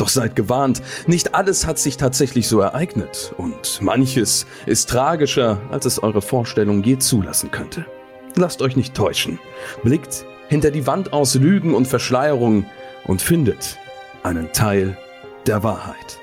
Doch seid gewarnt, nicht alles hat sich tatsächlich so ereignet und manches ist tragischer, als es eure Vorstellung je zulassen könnte. Lasst euch nicht täuschen. Blickt hinter die Wand aus Lügen und Verschleierung und findet einen Teil der Wahrheit.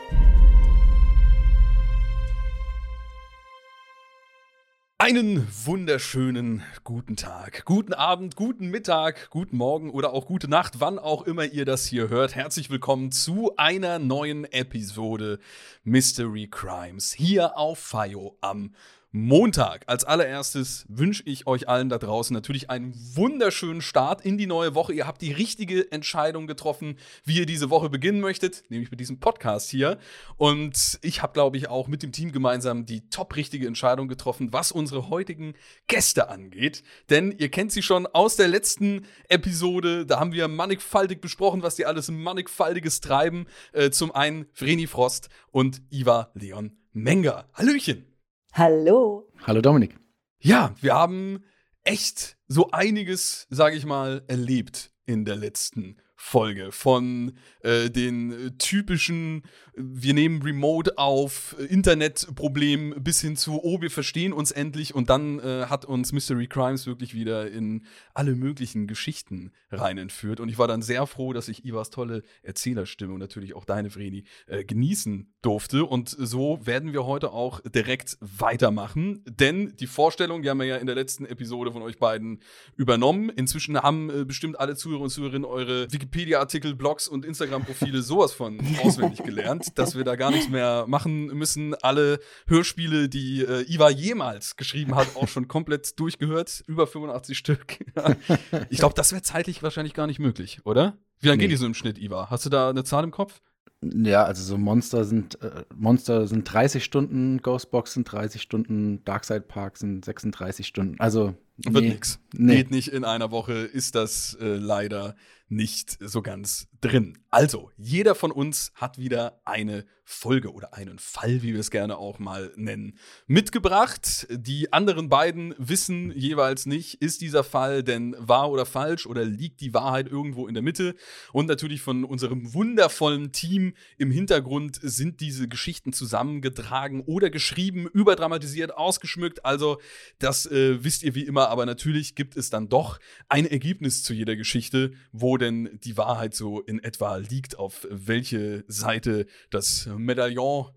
Einen wunderschönen guten Tag, guten Abend, guten Mittag, guten Morgen oder auch gute Nacht, wann auch immer ihr das hier hört. Herzlich willkommen zu einer neuen Episode Mystery Crimes hier auf FIO am Montag. Als allererstes wünsche ich euch allen da draußen natürlich einen wunderschönen Start in die neue Woche. Ihr habt die richtige Entscheidung getroffen, wie ihr diese Woche beginnen möchtet, nämlich mit diesem Podcast hier. Und ich habe, glaube ich, auch mit dem Team gemeinsam die top richtige Entscheidung getroffen, was unsere heutigen Gäste angeht. Denn ihr kennt sie schon aus der letzten Episode. Da haben wir mannigfaltig besprochen, was die alles mannigfaltiges treiben. Äh, zum einen Vreni Frost und Iva Leon Menger. Hallöchen! Hallo. Hallo Dominik. Ja, wir haben echt so einiges, sage ich mal, erlebt in der letzten Folge von äh, den typischen, wir nehmen Remote auf, Internetproblem bis hin zu, oh, wir verstehen uns endlich. Und dann äh, hat uns Mystery Crimes wirklich wieder in alle möglichen Geschichten rein entführt. Und ich war dann sehr froh, dass ich Ivas tolle Erzählerstimme und natürlich auch deine, Vreni, äh, genießen durfte. Und so werden wir heute auch direkt weitermachen, denn die Vorstellung, die haben wir ja in der letzten Episode von euch beiden übernommen. Inzwischen haben äh, bestimmt alle Zuhörer und Zuhörerinnen eure Wikipedia Wikipedia-Artikel, Blogs und Instagram-Profile sowas von auswendig gelernt, dass wir da gar nichts mehr machen müssen. Alle Hörspiele, die äh, Iva jemals geschrieben hat, auch schon komplett durchgehört. Über 85 Stück. ich glaube, das wäre zeitlich wahrscheinlich gar nicht möglich, oder? Wie lange nee. gehen die so im Schnitt, Iva? Hast du da eine Zahl im Kopf? Ja, also so Monster sind äh, Monster sind 30 Stunden, Ghostbox sind 30 Stunden, Darkside Park sind 36 Stunden. Also nee, wird nix. Nee. Geht nicht in einer Woche, ist das äh, leider nicht so ganz drin. Also, jeder von uns hat wieder eine Folge oder einen Fall, wie wir es gerne auch mal nennen, mitgebracht. Die anderen beiden wissen jeweils nicht, ist dieser Fall denn wahr oder falsch oder liegt die Wahrheit irgendwo in der Mitte. Und natürlich von unserem wundervollen Team im Hintergrund sind diese Geschichten zusammengetragen oder geschrieben, überdramatisiert, ausgeschmückt. Also, das äh, wisst ihr wie immer, aber natürlich gibt es dann doch ein Ergebnis zu jeder Geschichte, wo denn die Wahrheit so in etwa liegt, auf welche Seite das Medaillon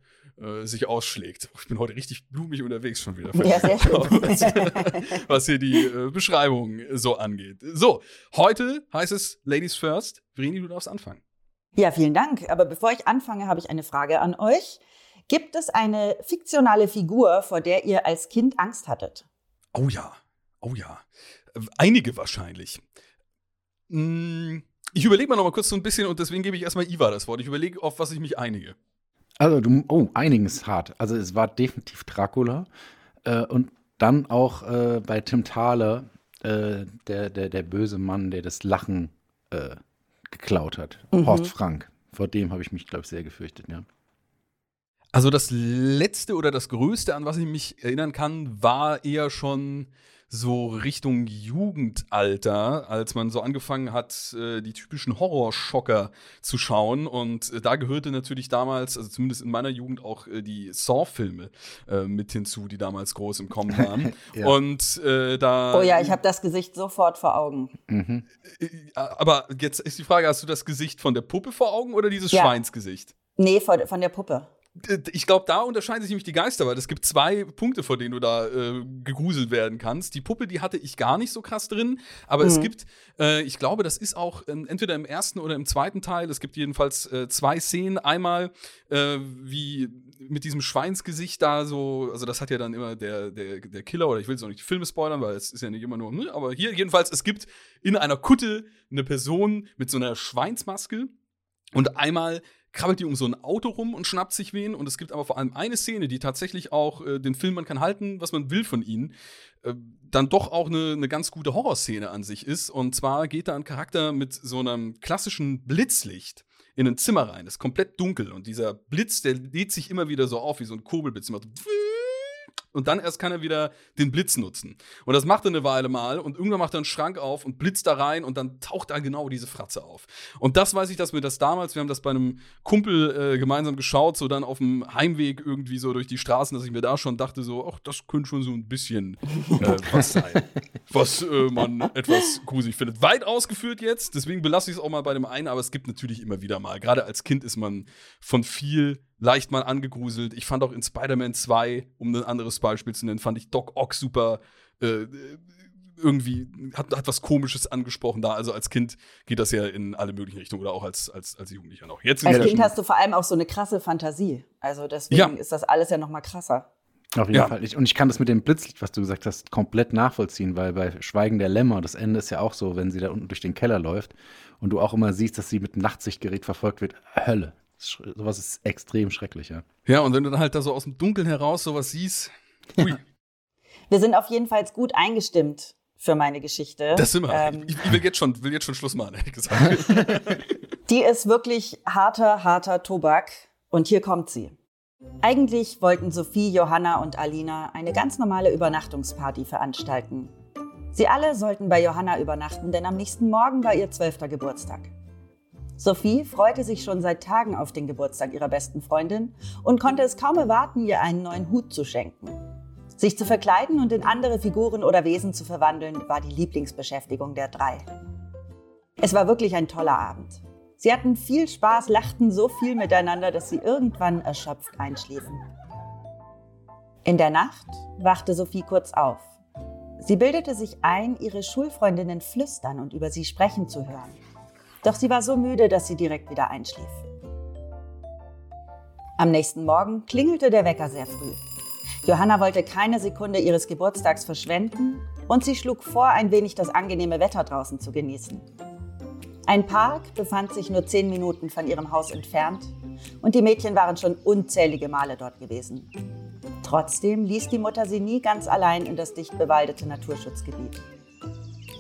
äh, sich ausschlägt. Ich bin heute richtig blumig unterwegs schon wieder. Ja, sehr schön. was, was hier die äh, Beschreibung so angeht. So, heute heißt es Ladies First. Vreni, du darfst anfangen. Ja, vielen Dank. Aber bevor ich anfange, habe ich eine Frage an euch. Gibt es eine fiktionale Figur, vor der ihr als Kind Angst hattet? Oh ja, oh ja. Einige wahrscheinlich. Hm, ich überlege mal noch mal kurz so ein bisschen und deswegen gebe ich erstmal Iva das Wort. Ich überlege, auf was ich mich einige. Also, du, oh, einigen ist hart. Also, es war definitiv Dracula. Äh, und dann auch äh, bei Tim Thaler, äh, der, der, der böse Mann, der das Lachen äh, geklaut hat. Mhm. Horst Frank. Vor dem habe ich mich, glaube ich, sehr gefürchtet, ja. Also, das letzte oder das größte, an was ich mich erinnern kann, war eher schon so Richtung Jugendalter, als man so angefangen hat, äh, die typischen Horrorschocker zu schauen. Und äh, da gehörte natürlich damals, also zumindest in meiner Jugend, auch äh, die Saw-Filme mit hinzu, die damals groß im Kommen waren. ja. Und da. Oh ja, ich habe das Gesicht sofort vor Augen. Mhm. Aber jetzt ist die Frage: Hast du das Gesicht von der Puppe vor Augen oder dieses ja. Schweinsgesicht? Nee, von der Puppe ich glaube, da unterscheiden sich nämlich die Geister, weil es gibt zwei Punkte, vor denen du da äh, gegruselt werden kannst. Die Puppe, die hatte ich gar nicht so krass drin, aber mhm. es gibt, äh, ich glaube, das ist auch äh, entweder im ersten oder im zweiten Teil. Es gibt jedenfalls äh, zwei Szenen. Einmal, äh, wie mit diesem Schweinsgesicht da so, also das hat ja dann immer der, der, der Killer, oder ich will jetzt auch nicht die Filme spoilern, weil es ist ja nicht immer nur, ne, aber hier jedenfalls, es gibt in einer Kutte eine Person mit so einer Schweinsmaske Und einmal krabbelt die um so ein Auto rum und schnappt sich wen. Und es gibt aber vor allem eine Szene, die tatsächlich auch äh, den Film, man kann halten, was man will von ihnen, äh, dann doch auch eine, eine ganz gute Horrorszene an sich ist. Und zwar geht da ein Charakter mit so einem klassischen Blitzlicht in ein Zimmer rein. Das ist komplett dunkel. Und dieser Blitz, der lädt sich immer wieder so auf wie so ein Kurbelblitz. Macht so und dann erst kann er wieder den Blitz nutzen. Und das macht er eine Weile mal und irgendwann macht er einen Schrank auf und blitzt da rein und dann taucht da genau diese Fratze auf. Und das weiß ich, dass mir das damals, wir haben das bei einem Kumpel äh, gemeinsam geschaut, so dann auf dem Heimweg irgendwie so durch die Straßen, dass ich mir da schon dachte, so, ach, das könnte schon so ein bisschen äh, was sein, was äh, man etwas gruselig findet. Weit ausgeführt jetzt, deswegen belasse ich es auch mal bei dem einen, aber es gibt natürlich immer wieder mal. Gerade als Kind ist man von viel leicht mal angegruselt. Ich fand auch in Spider-Man 2, um ein anderes Beispiel zu nennen, fand ich Doc Ock super äh, irgendwie hat, hat was Komisches angesprochen da. Also als Kind geht das ja in alle möglichen Richtungen oder auch als, als, als Jugendlicher noch. Jetzt als Kind hast du vor allem auch so eine krasse Fantasie. Also deswegen ja. ist das alles ja noch mal krasser. Auf jeden ja. Fall. Ich, und ich kann das mit dem Blitzlicht, was du gesagt hast, komplett nachvollziehen, weil bei Schweigen der Lämmer, das Ende ist ja auch so, wenn sie da unten durch den Keller läuft und du auch immer siehst, dass sie mit Nachtsichtgerät verfolgt wird. Hölle. Sowas ist extrem schrecklich, ja. Ja, und wenn du dann halt da so aus dem Dunkeln heraus sowas siehst. Ui. Wir sind auf jeden Fall gut eingestimmt für meine Geschichte. Das sind wir. Ähm, ich, ich, will, jetzt schon, will jetzt schon Schluss machen, ehrlich gesagt. Die ist wirklich harter, harter Tobak. Und hier kommt sie. Eigentlich wollten Sophie, Johanna und Alina eine ganz normale Übernachtungsparty veranstalten. Sie alle sollten bei Johanna übernachten, denn am nächsten Morgen war ihr zwölfter Geburtstag. Sophie freute sich schon seit Tagen auf den Geburtstag ihrer besten Freundin und konnte es kaum erwarten, ihr einen neuen Hut zu schenken. Sich zu verkleiden und in andere Figuren oder Wesen zu verwandeln, war die Lieblingsbeschäftigung der drei. Es war wirklich ein toller Abend. Sie hatten viel Spaß, lachten so viel miteinander, dass sie irgendwann erschöpft einschliefen. In der Nacht wachte Sophie kurz auf. Sie bildete sich ein, ihre Schulfreundinnen flüstern und über sie sprechen zu hören. Doch sie war so müde, dass sie direkt wieder einschlief. Am nächsten Morgen klingelte der Wecker sehr früh. Johanna wollte keine Sekunde ihres Geburtstags verschwenden und sie schlug vor, ein wenig das angenehme Wetter draußen zu genießen. Ein Park befand sich nur zehn Minuten von ihrem Haus entfernt und die Mädchen waren schon unzählige Male dort gewesen. Trotzdem ließ die Mutter sie nie ganz allein in das dicht bewaldete Naturschutzgebiet.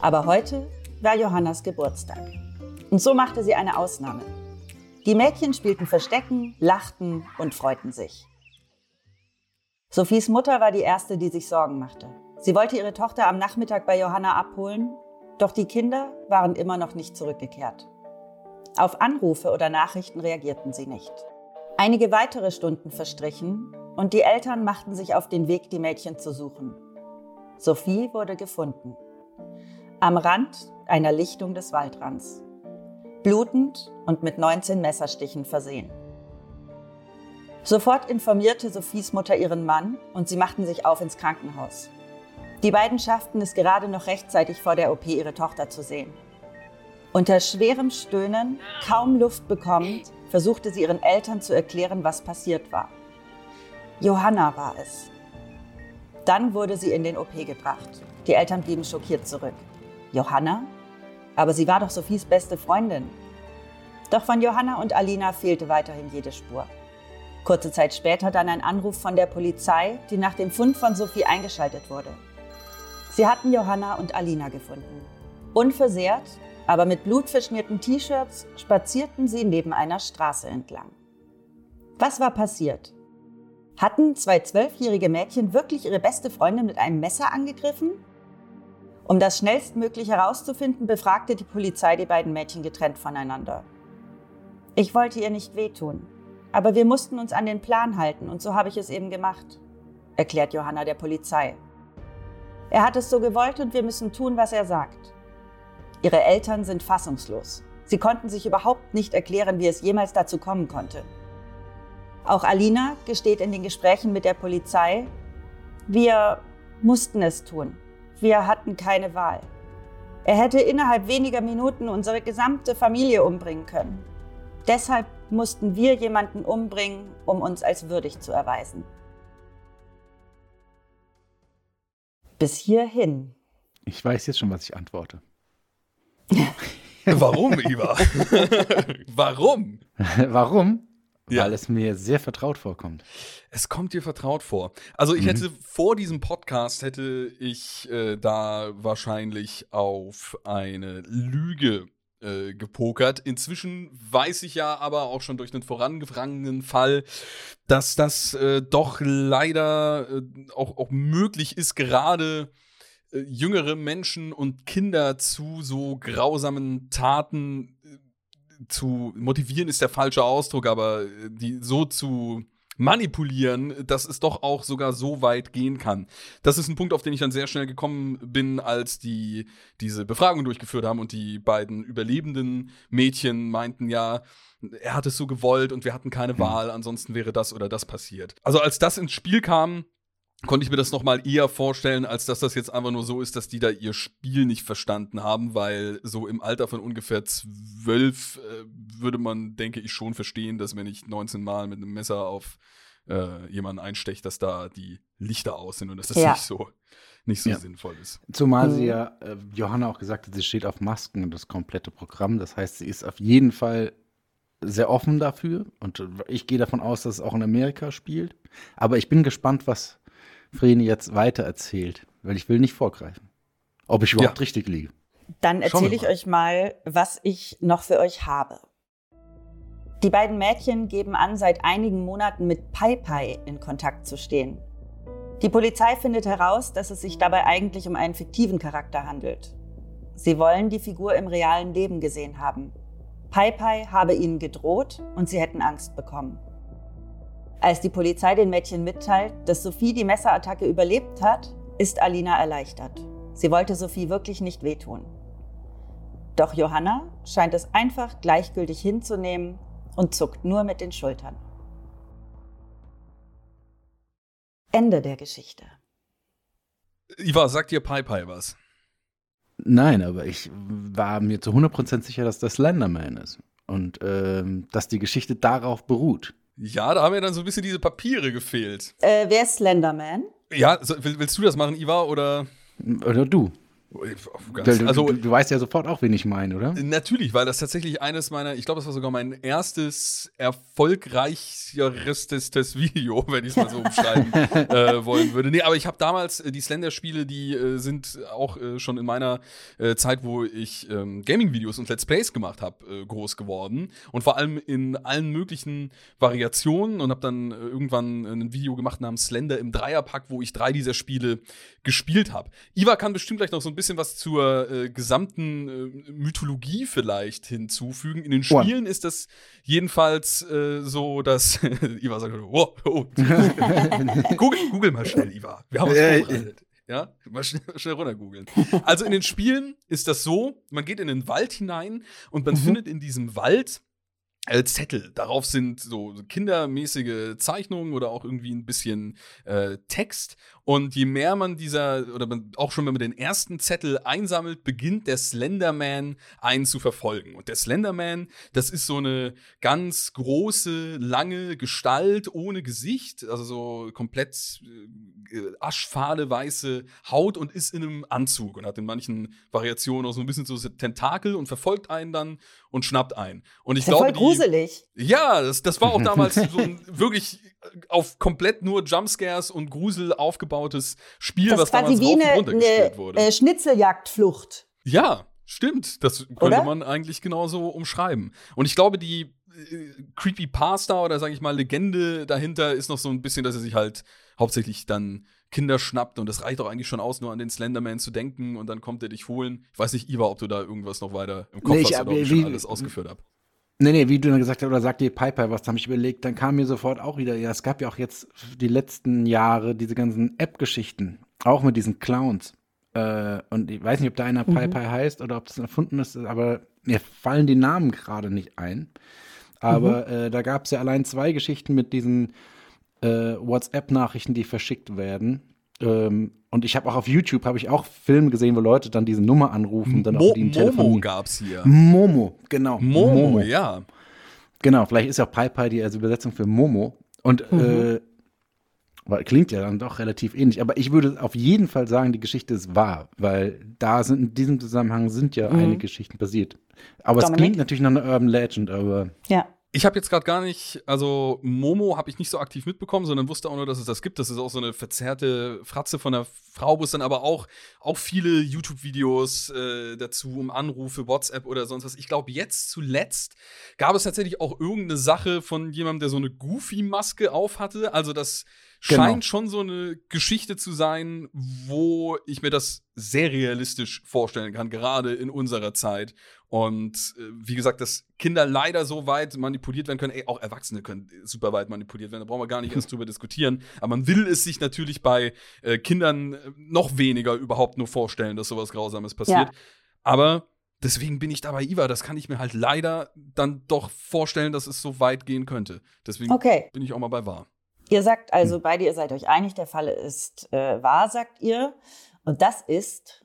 Aber heute war Johannas Geburtstag. Und so machte sie eine Ausnahme. Die Mädchen spielten Verstecken, lachten und freuten sich. Sophies Mutter war die erste, die sich Sorgen machte. Sie wollte ihre Tochter am Nachmittag bei Johanna abholen, doch die Kinder waren immer noch nicht zurückgekehrt. Auf Anrufe oder Nachrichten reagierten sie nicht. Einige weitere Stunden verstrichen und die Eltern machten sich auf den Weg, die Mädchen zu suchen. Sophie wurde gefunden. Am Rand einer Lichtung des Waldrands blutend und mit 19 Messerstichen versehen. Sofort informierte Sophies Mutter ihren Mann und sie machten sich auf ins Krankenhaus. Die beiden schafften es gerade noch rechtzeitig vor der OP, ihre Tochter zu sehen. Unter schwerem Stöhnen, kaum Luft bekommend, versuchte sie ihren Eltern zu erklären, was passiert war. Johanna war es. Dann wurde sie in den OP gebracht. Die Eltern blieben schockiert zurück. Johanna? Aber sie war doch Sophies beste Freundin. Doch von Johanna und Alina fehlte weiterhin jede Spur. Kurze Zeit später dann ein Anruf von der Polizei, die nach dem Fund von Sophie eingeschaltet wurde. Sie hatten Johanna und Alina gefunden. Unversehrt, aber mit blutverschmierten T-Shirts spazierten sie neben einer Straße entlang. Was war passiert? Hatten zwei zwölfjährige Mädchen wirklich ihre beste Freundin mit einem Messer angegriffen? Um das schnellstmöglich herauszufinden, befragte die Polizei die beiden Mädchen getrennt voneinander. Ich wollte ihr nicht wehtun, aber wir mussten uns an den Plan halten und so habe ich es eben gemacht, erklärt Johanna der Polizei. Er hat es so gewollt und wir müssen tun, was er sagt. Ihre Eltern sind fassungslos. Sie konnten sich überhaupt nicht erklären, wie es jemals dazu kommen konnte. Auch Alina gesteht in den Gesprächen mit der Polizei, wir mussten es tun. Wir hatten keine Wahl. Er hätte innerhalb weniger Minuten unsere gesamte Familie umbringen können. Deshalb mussten wir jemanden umbringen, um uns als würdig zu erweisen. Bis hierhin. Ich weiß jetzt schon, was ich antworte. Warum, Iva? Warum? Warum? Ja. Weil es mir sehr vertraut vorkommt. Es kommt dir vertraut vor. Also ich Mhm. hätte vor diesem Podcast hätte ich äh, da wahrscheinlich auf eine Lüge äh, gepokert. Inzwischen weiß ich ja aber auch schon durch einen vorangegangenen Fall, dass das äh, doch leider äh, auch, auch möglich ist, gerade äh, jüngere Menschen und Kinder zu so grausamen Taten äh, zu motivieren ist der falsche Ausdruck, aber äh, die so zu manipulieren, dass es doch auch sogar so weit gehen kann. Das ist ein Punkt, auf den ich dann sehr schnell gekommen bin, als die diese Befragung durchgeführt haben und die beiden überlebenden Mädchen meinten ja, er hat es so gewollt und wir hatten keine Wahl, ansonsten wäre das oder das passiert. Also als das ins Spiel kam, konnte ich mir das noch mal eher vorstellen, als dass das jetzt einfach nur so ist, dass die da ihr Spiel nicht verstanden haben, weil so im Alter von ungefähr zwölf äh, würde man, denke ich, schon verstehen, dass wenn ich 19 Mal mit einem Messer auf äh, jemanden einstecht, dass da die Lichter aus sind und dass das Ja. nicht so nicht so Ja. sinnvoll ist. Zumal Mhm. sie ja, äh, Johanna auch gesagt hat, sie steht auf Masken und das komplette Programm. Das heißt, sie ist auf jeden Fall sehr offen dafür. Und ich gehe davon aus, dass es auch in Amerika spielt. Aber ich bin gespannt, was Vreni jetzt weiter erzählt, weil ich will nicht vorgreifen. Ob ich überhaupt Ja. richtig liege. Dann erzähle ich euch mal, was ich noch für euch habe. Die beiden Mädchen geben an, seit einigen Monaten mit Pai Pai in Kontakt zu stehen. Die Polizei findet heraus, dass es sich dabei eigentlich um einen fiktiven Charakter handelt. Sie wollen die Figur im realen Leben gesehen haben. Pai Pai habe ihnen gedroht und sie hätten Angst bekommen. Als die Polizei den Mädchen mitteilt, dass Sophie die Messerattacke überlebt hat, ist Alina erleichtert. Sie wollte Sophie wirklich nicht wehtun. Doch Johanna scheint es einfach gleichgültig hinzunehmen und zuckt nur mit den Schultern. Ende der Geschichte. Iva, sagt dir Pai Pai was? Nein, aber ich war mir zu 100% sicher, dass das Slenderman ist. Und ähm, dass die Geschichte darauf beruht. Ja, da haben ja dann so ein bisschen diese Papiere gefehlt. Äh, wer ist Slenderman? Ja, so, will, willst du das machen, Iva, oder? Oder du. Du, also, du, du weißt ja sofort auch, wen ich meine, oder? Natürlich, weil das tatsächlich eines meiner, ich glaube, das war sogar mein erstes erfolgreicheres Video, wenn ich es mal so umschreiben äh, wollen würde. Nee, aber ich habe damals äh, die Slender-Spiele, die äh, sind auch äh, schon in meiner äh, Zeit, wo ich ähm, Gaming-Videos und Let's Plays gemacht habe, äh, groß geworden. Und vor allem in allen möglichen Variationen und habe dann irgendwann ein Video gemacht namens Slender im Dreierpack, wo ich drei dieser Spiele gespielt habe. Iva kann bestimmt gleich noch so ein bisschen was zur äh, gesamten äh, Mythologie vielleicht hinzufügen. In den. Spielen ist das jedenfalls äh, so, dass Iva sagt, oh, oh. Google, Google mal schnell, Iva. Wir haben uns Äh, vorbereitet. Ja, mal schnell, schnell runter googeln. Also in den Spielen ist das so, man geht in den Wald hinein und man findet in diesem Wald äh, Zettel. Darauf sind so kindermäßige Zeichnungen oder auch irgendwie ein bisschen äh, Text. Und je mehr man dieser, oder auch schon wenn man den ersten Zettel einsammelt, beginnt der Slenderman einen zu verfolgen. Und der Slenderman, das ist so eine ganz große, lange Gestalt ohne Gesicht, also so komplett äh, aschfahle weiße Haut und ist in einem Anzug und hat in manchen Variationen auch so ein bisschen so Tentakel und verfolgt einen dann und schnappt einen. Und ich Ist ja glaube, voll die, gruselig. ja, das, das war auch damals so ein wirklich auf komplett nur Jumpscares und Grusel aufgebautes Spiel, Das was quasi damals wie rauf und eine, gespielt eine wurde. äh, Schnitzeljagdflucht. ja, stimmt. Das könnte Oder? man eigentlich genauso umschreiben. Und ich glaube, die äh, Creepypasta oder sage ich mal Legende dahinter ist noch so ein bisschen, dass er sich halt hauptsächlich dann Kinder schnappt und das reicht auch eigentlich schon aus, nur an den Slenderman zu denken und dann kommt er dich holen. Ich weiß nicht, Iva, ob du da irgendwas noch weiter im Kopf Nee, ich- hast oder ob wie- ich schon alles ausgeführt habe. Nee, nee, wie du dann gesagt hast, oder sagt dir Piper was, habe ich überlegt, dann kam mir sofort auch wieder, ja, es gab ja auch jetzt die letzten Jahre diese ganzen App-Geschichten, auch mit diesen Clowns. Äh, und ich weiß nicht, ob da einer Mhm. Piper heißt oder ob das erfunden ist, aber mir fallen die Namen gerade nicht ein. Aber Mhm. äh, da gab es ja allein zwei Geschichten mit diesen äh, WhatsApp-Nachrichten, die verschickt werden. Ähm, und ich habe auch auf YouTube habe ich auch Filme gesehen, wo Leute dann diese Nummer anrufen, dann Mo auch die Momo gab's hier. Momo, genau. Momo, ja. Genau, vielleicht ist ja auch Pi die als Übersetzung für Momo. Und Mhm. äh, klingt ja dann doch relativ ähnlich. Aber ich würde auf jeden Fall sagen, die Geschichte ist wahr, weil da sind in diesem Zusammenhang sind ja mhm. einige Geschichten passiert. Aber Dominik? es klingt natürlich nach einer Urban Legend, aber. Ja. Ich habe jetzt gerade gar nicht, also Momo habe ich nicht so aktiv mitbekommen, sondern wusste auch nur, dass es das gibt. Das ist auch so eine verzerrte Fratze von der Frau, wo es dann aber auch, auch viele YouTube-Videos äh, dazu, um Anrufe, WhatsApp oder sonst was. Ich glaube, jetzt zuletzt gab es tatsächlich auch irgendeine Sache von jemandem, der so eine Goofy-Maske auf hatte. Also das Genau. scheint schon so eine Geschichte zu sein, wo ich mir das sehr realistisch vorstellen kann, gerade in unserer Zeit. Und äh, wie gesagt, dass Kinder leider so weit manipuliert werden können, ey, auch Erwachsene können super weit manipuliert werden, da brauchen wir gar nicht erst drüber diskutieren. Aber man will es sich natürlich bei äh, Kindern äh, noch weniger überhaupt nur vorstellen, dass sowas Grausames passiert. Ja. Aber deswegen bin ich dabei, Iva, das kann ich mir halt leider dann doch vorstellen, dass es so weit gehen könnte. Deswegen okay. bin ich auch mal bei wahr. Ihr sagt also hm. beide, ihr seid euch einig, der Fall ist äh, wahr, sagt ihr. Und das ist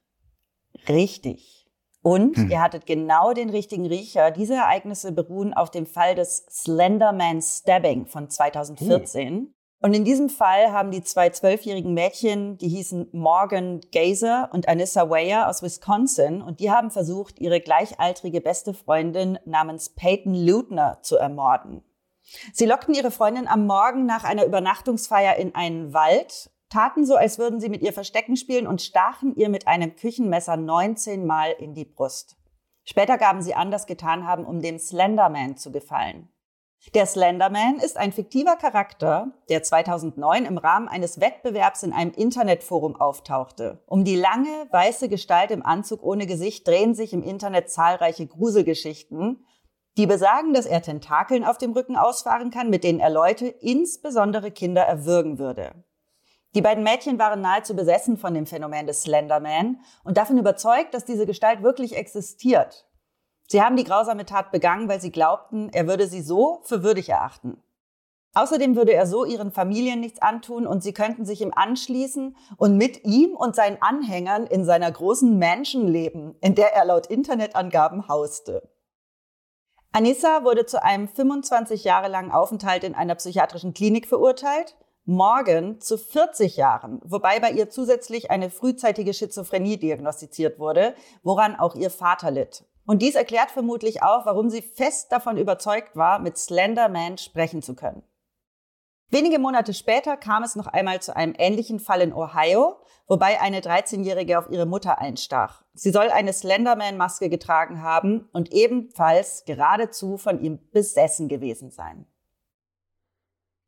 richtig. Und hm. ihr hattet genau den richtigen Riecher. Diese Ereignisse beruhen auf dem Fall des Slenderman Stabbing von 2014. Oh. Und in diesem Fall haben die zwei zwölfjährigen Mädchen, die hießen Morgan Gazer und Anissa Weyer aus Wisconsin, und die haben versucht, ihre gleichaltrige beste Freundin namens Peyton Lutner zu ermorden. Sie lockten ihre Freundin am Morgen nach einer Übernachtungsfeier in einen Wald, taten so, als würden sie mit ihr Verstecken spielen und stachen ihr mit einem Küchenmesser 19 Mal in die Brust. Später gaben sie an, das getan haben, um dem Slenderman zu gefallen. Der Slenderman ist ein fiktiver Charakter, der 2009 im Rahmen eines Wettbewerbs in einem Internetforum auftauchte. Um die lange, weiße Gestalt im Anzug ohne Gesicht drehen sich im Internet zahlreiche Gruselgeschichten, die besagen, dass er Tentakeln auf dem Rücken ausfahren kann, mit denen er Leute, insbesondere Kinder, erwürgen würde. Die beiden Mädchen waren nahezu besessen von dem Phänomen des Slenderman und davon überzeugt, dass diese Gestalt wirklich existiert. Sie haben die grausame Tat begangen, weil sie glaubten, er würde sie so für würdig erachten. Außerdem würde er so ihren Familien nichts antun und sie könnten sich ihm anschließen und mit ihm und seinen Anhängern in seiner großen Mansion leben, in der er laut Internetangaben hauste. Anissa wurde zu einem 25 Jahre langen Aufenthalt in einer psychiatrischen Klinik verurteilt. Morgan zu 40 Jahren, wobei bei ihr zusätzlich eine frühzeitige Schizophrenie diagnostiziert wurde, woran auch ihr Vater litt. Und dies erklärt vermutlich auch, warum sie fest davon überzeugt war, mit Slender Man sprechen zu können. Wenige Monate später kam es noch einmal zu einem ähnlichen Fall in Ohio, wobei eine 13-Jährige auf ihre Mutter einstach. Sie soll eine Slenderman-Maske getragen haben und ebenfalls geradezu von ihm besessen gewesen sein.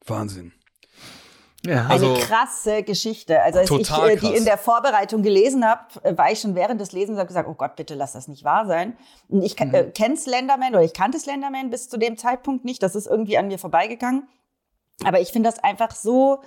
Wahnsinn. Ja. Also, eine krasse Geschichte. Also als ich äh, die in der Vorbereitung gelesen habe, äh, war ich schon während des Lesens habe gesagt, oh Gott, bitte lass das nicht wahr sein. Und ich mhm. äh, kenne Slenderman oder ich kannte Slenderman bis zu dem Zeitpunkt nicht. Das ist irgendwie an mir vorbeigegangen. Aber ich finde das einfach so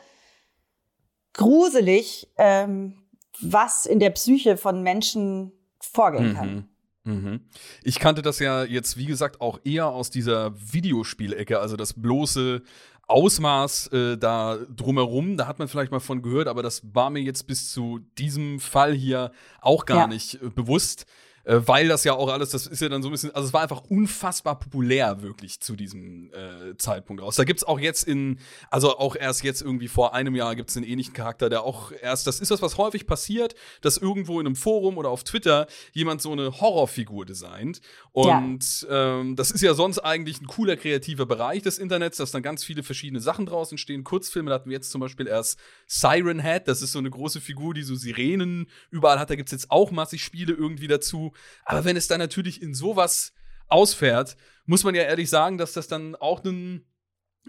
gruselig, ähm, was in der Psyche von Menschen vorgehen kann. Mhm. mhm. Ich kannte das ja jetzt, wie gesagt, auch eher aus dieser Videospielecke, also das bloße Ausmaß äh, da drumherum, da hat man vielleicht mal von gehört, aber das war mir jetzt bis zu diesem Fall hier auch gar ja. nicht äh, bewusst äh, weil das ja auch alles, das ist ja dann so ein bisschen, also es war einfach unfassbar populär wirklich zu diesem äh, Zeitpunkt aus. Da gibt es auch jetzt in, also auch erst jetzt irgendwie vor einem Jahr gibt es einen ähnlichen Charakter, der auch erst, das ist das, was häufig passiert, dass irgendwo in einem Forum oder auf Twitter jemand so eine Horrorfigur designt. Und ja. ähm, das ist ja sonst eigentlich ein cooler kreativer Bereich des Internets, dass dann ganz viele verschiedene Sachen draußen stehen. Kurzfilme, da hatten wir jetzt zum Beispiel erst Siren Head, das ist so eine große Figur, die so Sirenen überall hat. Da gibt es jetzt auch massig Spiele irgendwie dazu. Aber wenn es dann natürlich in sowas ausfährt, muss man ja ehrlich sagen, dass das dann auch ein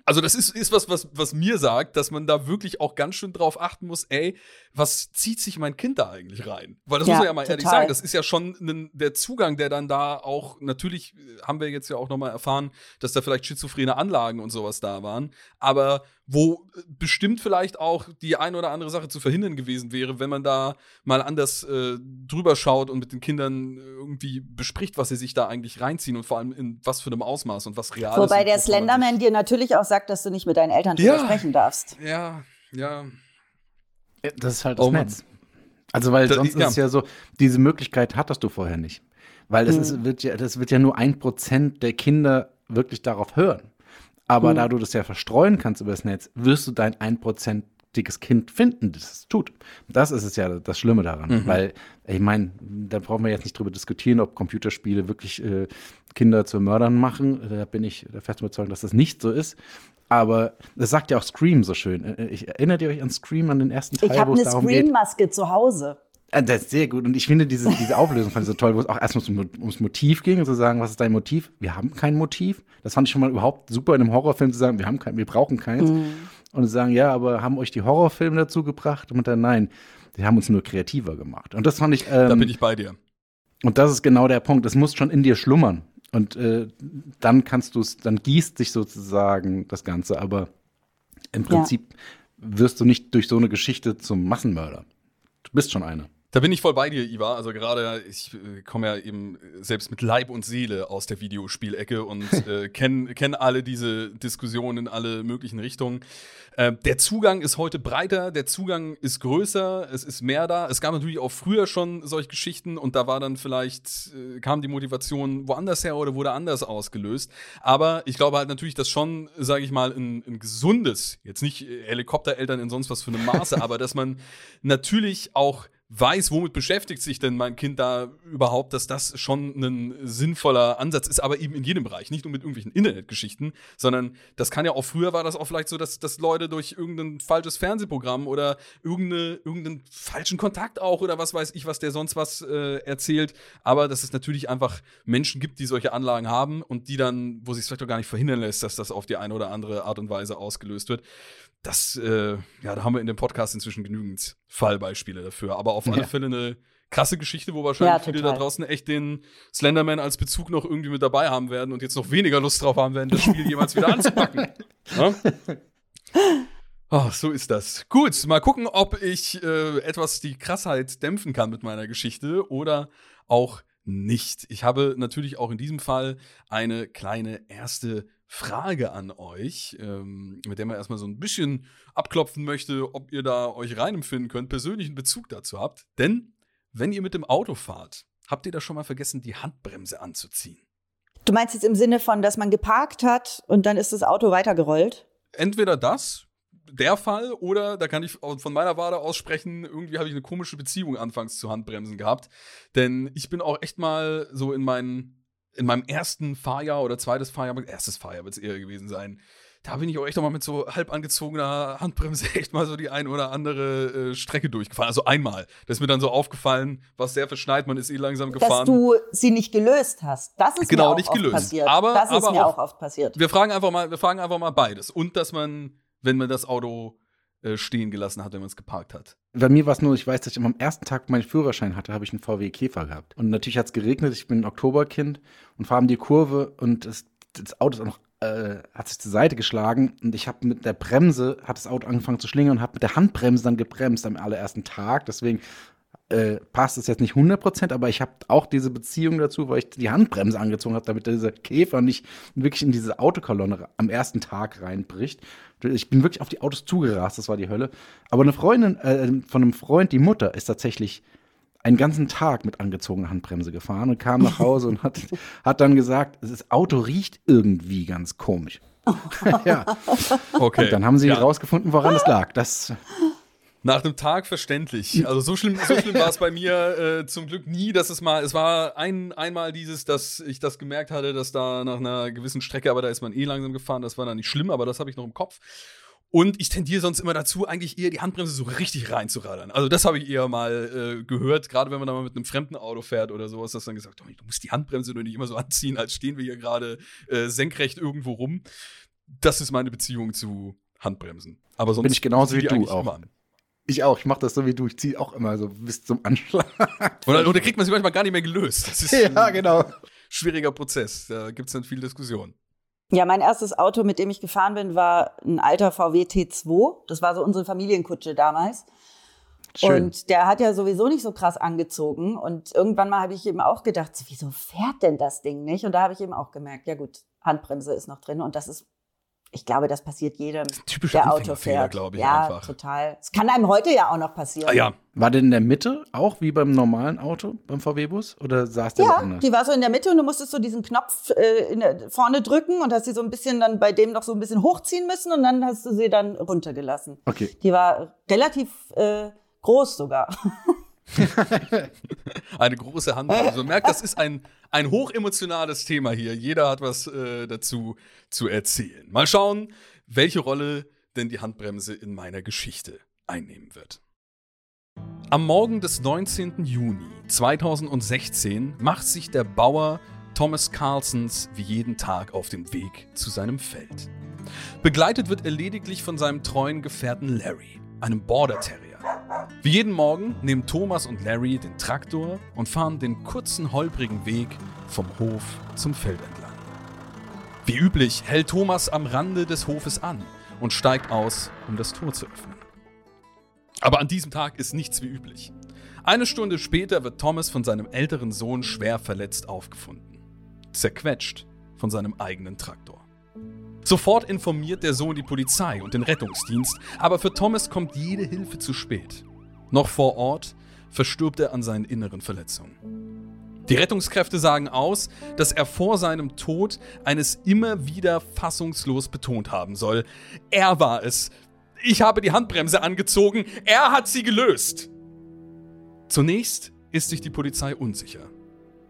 also das ist, ist was, was, was mir sagt, dass man da wirklich auch ganz schön drauf achten muss, ey, was zieht sich mein Kind da eigentlich rein? Weil das ja, muss man ja mal total. ehrlich sagen, das ist ja schon ein, der Zugang, der dann da auch, natürlich haben wir jetzt ja auch noch mal erfahren, dass da vielleicht schizophrene Anlagen und sowas da waren, aber wo bestimmt vielleicht auch die eine oder andere Sache zu verhindern gewesen wäre, wenn man da mal anders äh, drüber schaut und mit den Kindern irgendwie bespricht, was sie sich da eigentlich reinziehen und vor allem in was für einem Ausmaß und was real ist. Wobei der Slenderman dir natürlich auch sagt, dass du nicht mit deinen Eltern drüber ja, sprechen darfst. Ja, ja. Das ist halt das oh, Netz. Also, weil das, sonst ja. ist es ja so, diese Möglichkeit hattest du vorher nicht. Weil es hm. ist, wird ja, das wird ja nur ein Prozent der Kinder wirklich darauf hören. Aber mhm. da du das ja verstreuen kannst über das Netz, wirst du dein 1% dickes Kind finden, das es tut. Das ist es ja das Schlimme daran. Mhm. Weil, ich meine, da brauchen wir jetzt nicht drüber diskutieren, ob Computerspiele wirklich äh, Kinder zu Mördern machen. Da bin ich fest überzeugt, dass das nicht so ist. Aber das sagt ja auch Scream so schön. Äh, ich, erinnert ihr euch an Scream, an den ersten Teil, ich wo es darum geht? Ich habe eine Scream-Maske zu Hause. Äh, das ist sehr gut. Und ich finde diese, diese Auflösung fand ich so toll, wo es auch erstmal ums Motiv ging, zu sagen, was ist dein Motiv? Wir haben kein Motiv. Das fand ich schon mal überhaupt super in einem Horrorfilm zu sagen, wir haben kein, wir brauchen keins. Mhm. Und zu sagen, ja, aber haben euch die Horrorfilme dazu gebracht? Und dann, nein, die haben uns nur kreativer gemacht. Und das fand ich. Ähm, da bin ich bei dir. Und das ist genau der Punkt. Es muss schon in dir schlummern. Und äh, dann kannst du es, dann gießt sich sozusagen das Ganze. Aber im Prinzip ja. wirst du nicht durch so eine Geschichte zum Massenmörder. Du bist schon eine. Da bin ich voll bei dir, Iva. Also gerade, ich äh, komme ja eben selbst mit Leib und Seele aus der Videospielecke und äh, kenne kenn alle diese Diskussionen in alle möglichen Richtungen. Äh, der Zugang ist heute breiter, der Zugang ist größer, es ist mehr da. Es gab natürlich auch früher schon solche Geschichten und da war dann vielleicht, äh, kam die Motivation woanders her oder wurde anders ausgelöst. Aber ich glaube halt natürlich, dass schon, sage ich mal, ein, ein gesundes, jetzt nicht Helikoptereltern in sonst was für einem Maße, aber dass man natürlich auch weiß, womit beschäftigt sich denn mein Kind da überhaupt, dass das schon ein sinnvoller Ansatz ist, aber eben in jedem Bereich, nicht nur mit irgendwelchen Internetgeschichten, sondern das kann ja auch früher war das auch vielleicht so, dass, dass Leute durch irgendein falsches Fernsehprogramm oder irgendeine, irgendeinen falschen Kontakt auch oder was weiß ich, was der sonst was äh, erzählt, aber dass es natürlich einfach Menschen gibt, die solche Anlagen haben und die dann, wo sich es vielleicht auch gar nicht verhindern lässt, dass das auf die eine oder andere Art und Weise ausgelöst wird. Das, äh, ja, da haben wir in dem Podcast inzwischen genügend Fallbeispiele dafür. Aber auf alle ja. Fälle eine krasse Geschichte, wo wahrscheinlich ja, viele da draußen echt den Slenderman als Bezug noch irgendwie mit dabei haben werden und jetzt noch weniger Lust drauf haben werden, das Spiel jemals wieder anzupacken. Ja? Oh, so ist das. Gut, mal gucken, ob ich äh, etwas die Krassheit dämpfen kann mit meiner Geschichte oder auch nicht. Ich habe natürlich auch in diesem Fall eine kleine erste Frage an euch, ähm, mit der man erstmal so ein bisschen abklopfen möchte, ob ihr da euch reinempfinden könnt, persönlichen Bezug dazu habt. Denn wenn ihr mit dem Auto fahrt, habt ihr da schon mal vergessen, die Handbremse anzuziehen? Du meinst jetzt im Sinne von, dass man geparkt hat und dann ist das Auto weitergerollt? Entweder das, der Fall, oder da kann ich von meiner Wade aussprechen, irgendwie habe ich eine komische Beziehung anfangs zu Handbremsen gehabt. Denn ich bin auch echt mal so in meinen in meinem ersten Fahrjahr oder zweites Fahrjahr, erstes Fahrjahr wird es eher gewesen sein, da bin ich auch echt noch mal mit so halb angezogener Handbremse echt mal so die ein oder andere äh, Strecke durchgefahren. Also einmal. Das ist mir dann so aufgefallen, was sehr verschneit, man ist eh langsam gefahren. Dass du sie nicht gelöst hast. Das ist genau, mir auch nicht oft gelöst. passiert. Aber, das ist aber mir auch, auch oft passiert. Wir fragen einfach mal, wir fragen einfach mal beides. Und dass man, wenn man das Auto äh, stehen gelassen hat, wenn man es geparkt hat. Bei mir war es nur, ich weiß, dass ich am ersten Tag meinen Führerschein hatte, habe ich einen VW Käfer gehabt. Und natürlich hat es geregnet, ich bin ein Oktoberkind und fahre um die Kurve und das, das Auto ist auch noch äh, hat sich zur Seite geschlagen und ich habe mit der Bremse, hat das Auto angefangen zu schlingern und habe mit der Handbremse dann gebremst am allerersten Tag. Deswegen äh, passt es jetzt nicht 100%, aber ich habe auch diese Beziehung dazu, weil ich die Handbremse angezogen habe, damit dieser Käfer nicht wirklich in diese Autokolonne am ersten Tag reinbricht. Ich bin wirklich auf die Autos zugerast, das war die Hölle. Aber eine Freundin äh, von einem Freund, die Mutter, ist tatsächlich einen ganzen Tag mit angezogener Handbremse gefahren und kam nach Hause und hat, hat dann gesagt, das Auto riecht irgendwie ganz komisch. ja. Okay. Und dann haben sie ja. rausgefunden, woran es lag. Das nach einem Tag verständlich. Also so schlimm, so schlimm war es bei mir äh, zum Glück nie, dass es mal, es war ein, einmal dieses, dass ich das gemerkt hatte, dass da nach einer gewissen Strecke, aber da ist man eh langsam gefahren, das war dann nicht schlimm, aber das habe ich noch im Kopf. Und ich tendiere sonst immer dazu, eigentlich eher die Handbremse so richtig reinzuradern. Also das habe ich eher mal äh, gehört, gerade wenn man da mal mit einem fremden Auto fährt oder sowas, dass dann gesagt, oh, du musst die Handbremse nur nicht immer so anziehen, als stehen wir hier gerade äh, senkrecht irgendwo rum. Das ist meine Beziehung zu Handbremsen. Aber sonst bin ich genauso wie du auch. Ich auch, ich mache das so wie du, ich ziehe auch immer so bis zum Anschlag. Oder, oder kriegt man sie manchmal gar nicht mehr gelöst. Das ist ja, genau. Schwieriger Prozess, da gibt es dann viel Diskussion. Ja, mein erstes Auto, mit dem ich gefahren bin, war ein alter VW T2. Das war so unsere Familienkutsche damals. Schön. Und der hat ja sowieso nicht so krass angezogen. Und irgendwann mal habe ich eben auch gedacht, wieso fährt denn das Ding nicht? Und da habe ich eben auch gemerkt, ja gut, Handbremse ist noch drin. Und das ist ich glaube, das passiert jedem, Typischer der Auto fährt. glaube ich, ja, einfach. total. Es kann einem heute ja auch noch passieren. Ah, ja, War der in der Mitte auch wie beim normalen Auto, beim VW-Bus? Oder saß der Ja, woanders? die war so in der Mitte und du musstest so diesen Knopf äh, der, vorne drücken und hast sie so ein bisschen dann bei dem noch so ein bisschen hochziehen müssen und dann hast du sie dann runtergelassen. Okay. Die war relativ äh, groß sogar. eine große Handbremse. Also merkt, das ist ein, ein hochemotionales Thema hier. Jeder hat was äh, dazu zu erzählen. Mal schauen, welche Rolle denn die Handbremse in meiner Geschichte einnehmen wird. Am Morgen des 19. Juni 2016 macht sich der Bauer Thomas Carlsons wie jeden Tag auf den Weg zu seinem Feld. Begleitet wird er lediglich von seinem treuen Gefährten Larry, einem Border Terrier. Wie jeden Morgen nehmen Thomas und Larry den Traktor und fahren den kurzen, holprigen Weg vom Hof zum Feld entlang. Wie üblich hält Thomas am Rande des Hofes an und steigt aus, um das Tor zu öffnen. Aber an diesem Tag ist nichts wie üblich. Eine Stunde später wird Thomas von seinem älteren Sohn schwer verletzt aufgefunden. Zerquetscht von seinem eigenen Traktor. Sofort informiert der Sohn die Polizei und den Rettungsdienst, aber für Thomas kommt jede Hilfe zu spät. Noch vor Ort verstirbt er an seinen inneren Verletzungen. Die Rettungskräfte sagen aus, dass er vor seinem Tod eines immer wieder fassungslos betont haben soll. Er war es. Ich habe die Handbremse angezogen. Er hat sie gelöst. Zunächst ist sich die Polizei unsicher.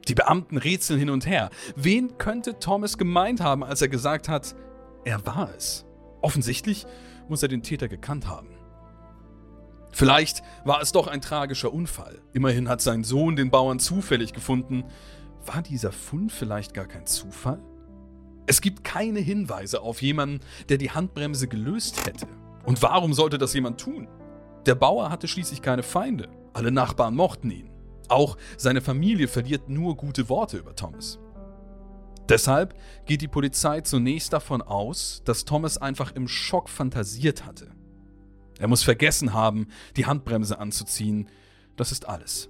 Die Beamten rätseln hin und her. Wen könnte Thomas gemeint haben, als er gesagt hat, er war es? Offensichtlich muss er den Täter gekannt haben. Vielleicht war es doch ein tragischer Unfall. Immerhin hat sein Sohn den Bauern zufällig gefunden. War dieser Fund vielleicht gar kein Zufall? Es gibt keine Hinweise auf jemanden, der die Handbremse gelöst hätte. Und warum sollte das jemand tun? Der Bauer hatte schließlich keine Feinde. Alle Nachbarn mochten ihn. Auch seine Familie verliert nur gute Worte über Thomas. Deshalb geht die Polizei zunächst davon aus, dass Thomas einfach im Schock fantasiert hatte. Er muss vergessen haben, die Handbremse anzuziehen. Das ist alles.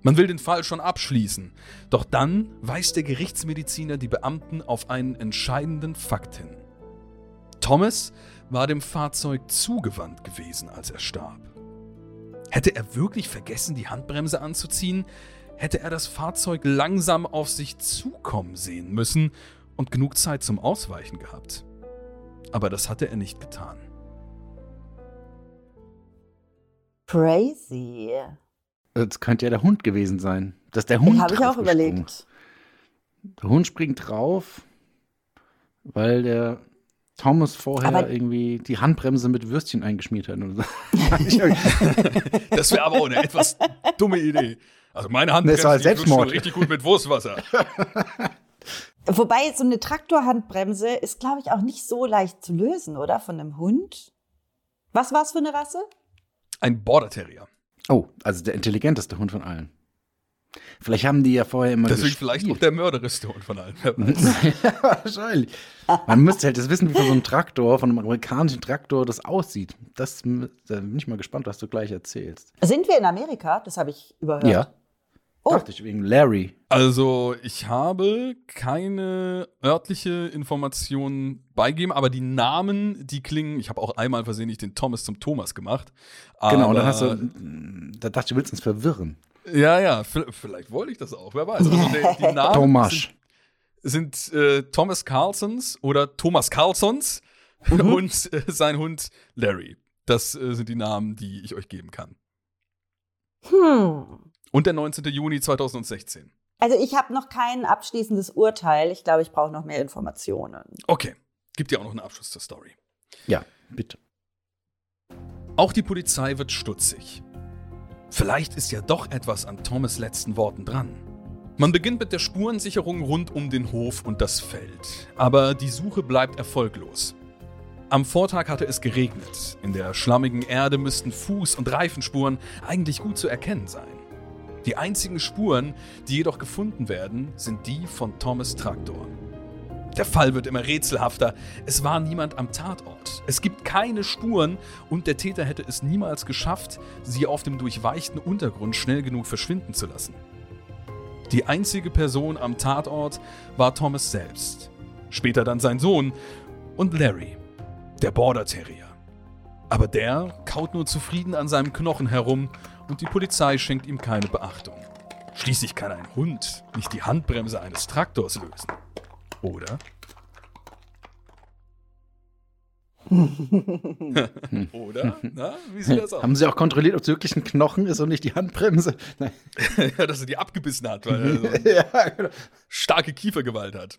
Man will den Fall schon abschließen, doch dann weist der Gerichtsmediziner die Beamten auf einen entscheidenden Fakt hin. Thomas war dem Fahrzeug zugewandt gewesen, als er starb. Hätte er wirklich vergessen, die Handbremse anzuziehen, hätte er das Fahrzeug langsam auf sich zukommen sehen müssen und genug Zeit zum Ausweichen gehabt. Aber das hatte er nicht getan. Crazy. Das könnte ja der Hund gewesen sein. Das ist der Hund. Habe ich auch überlegt. Der Hund springt drauf, weil der Thomas vorher Aber- irgendwie die Handbremse mit Würstchen eingeschmiert hat. Das wäre aber auch eine etwas dumme Idee. Also meine Hand Das war Selbstmord. schon richtig gut mit Wurstwasser. Wobei so eine Traktorhandbremse ist, glaube ich, auch nicht so leicht zu lösen, oder? Von einem Hund. Was war es für eine Rasse? Ein Border Terrier. oh, also der intelligenteste Hund von allen. Vielleicht haben die ja vorher immer Deswegen vielleicht auch gespielt. der mörderischste Hund von allen. Ja, wahrscheinlich. Man müsste halt das wissen, wie von so einem Traktor, von einem amerikanischen Traktor das aussieht. Das da bin ich mal gespannt, was du gleich erzählst. Sind wir in Amerika? Das habe ich überhört. Ja. Oh. Dachte ich wegen Larry. Also, ich habe keine örtliche Information beigeben, aber die Namen, die klingen. Ich habe auch einmal versehentlich den Thomas zum Thomas gemacht. Genau, und dann hast du, mm, da dachte ich, du willst uns verwirren. Ja, ja, vielleicht wollte ich das auch, wer weiß. Also, der, die Namen Thomas. sind, sind äh, Thomas Carlsons oder Thomas Carlsons Mhm. und äh, sein Hund Larry. Das äh, sind die Namen, die ich euch geben kann. Hm. Und der 19. Juni 2016. Also ich habe noch kein abschließendes Urteil. Ich glaube, ich brauche noch mehr Informationen. Okay, gibt ja auch noch einen Abschluss zur Story. Ja, bitte. Auch die Polizei wird stutzig. Vielleicht ist ja doch etwas an Thomas letzten Worten dran. Man beginnt mit der Spurensicherung rund um den Hof und das Feld, aber die Suche bleibt erfolglos. Am Vortag hatte es geregnet. In der schlammigen Erde müssten Fuß- und Reifenspuren eigentlich gut zu erkennen sein. Die einzigen Spuren, die jedoch gefunden werden, sind die von Thomas Traktor. Der Fall wird immer rätselhafter. Es war niemand am Tatort. Es gibt keine Spuren und der Täter hätte es niemals geschafft, sie auf dem durchweichten Untergrund schnell genug verschwinden zu lassen. Die einzige Person am Tatort war Thomas selbst. Später dann sein Sohn. Und Larry, der Border Terrier. Aber der kaut nur zufrieden an seinem Knochen herum und die Polizei schenkt ihm keine Beachtung. Schließlich kann ein Hund nicht die Handbremse eines Traktors lösen. Oder? Oder? Na, wie sieht das aus? Haben Sie auch kontrolliert, ob es wirklich ein Knochen ist und nicht die Handbremse? Nein. ja, dass er die abgebissen hat, weil er so ja, genau. starke Kiefergewalt hat.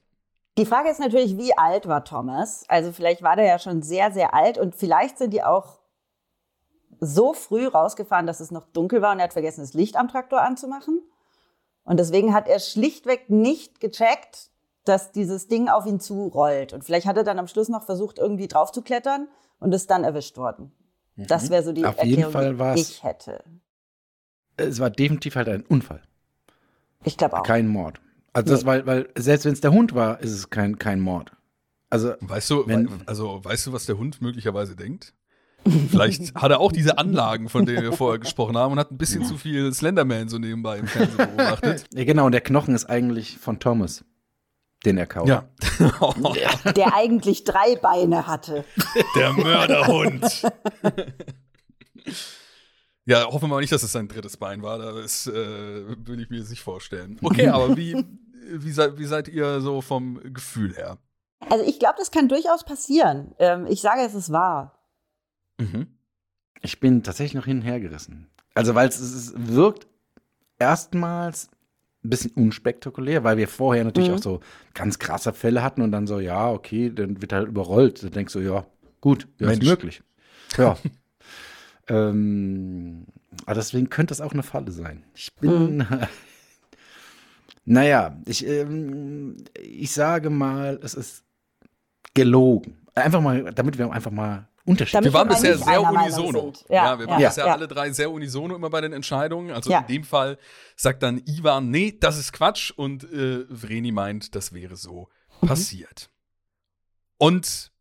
Die Frage ist natürlich, wie alt war Thomas? Also vielleicht war der ja schon sehr, sehr alt und vielleicht sind die auch so früh rausgefahren, dass es noch dunkel war und er hat vergessen, das Licht am Traktor anzumachen. Und deswegen hat er schlichtweg nicht gecheckt, dass dieses Ding auf ihn zurollt. Und vielleicht hat er dann am Schluss noch versucht, irgendwie drauf zu klettern und ist dann erwischt worden. Das wäre so die Auf jeden Erklärung, Fall die ich hätte. Es war definitiv halt ein Unfall, Ich glaube auch. kein Mord. Also das, Nee. weil, weil selbst wenn es der Hund war, ist es kein, kein Mord. Also Weißt du, Wenn- also weißt du, was der Hund möglicherweise denkt? Vielleicht hat er auch diese Anlagen, von denen wir vorher gesprochen haben, und hat ein bisschen zu viel Slenderman so nebenbei im Fernsehen beobachtet. ja, genau, und der Knochen ist eigentlich von Thomas, den er kaut. Ja. Der eigentlich drei Beine hatte. Der Mörderhund. ja, hoffen wir mal nicht, dass es sein drittes Bein war. Das äh, will ich mir jetzt nicht vorstellen. Okay, aber wie, wie, seid, wie seid ihr so vom Gefühl her? Also ich glaube, das kann durchaus passieren. Ähm, ich sage, es ist wahr. Mhm. Ich bin tatsächlich noch hin und her gerissen. Also, weil es, es wirkt erstmals ein bisschen unspektakulär, weil wir vorher natürlich Mhm. auch so ganz krasse Fälle hatten und dann so, ja, okay, dann wird halt überrollt. Dann denkst du, ja, gut, ja, ist möglich. Ja. ähm, aber deswegen könnte es auch eine Falle sein. Ich bin. naja, ich, ähm, ich sage mal, es ist gelogen. Einfach mal, damit wir einfach mal Unterschied Damit Wir waren wir bisher sehr unisono. Ja, Ja, wir waren ja, bisher ja. alle drei sehr unisono immer bei den Entscheidungen. Also Ja. in dem Fall sagt dann Ivan, nee, das ist Quatsch. Und äh, Vreni meint, das wäre so Mhm. passiert. Und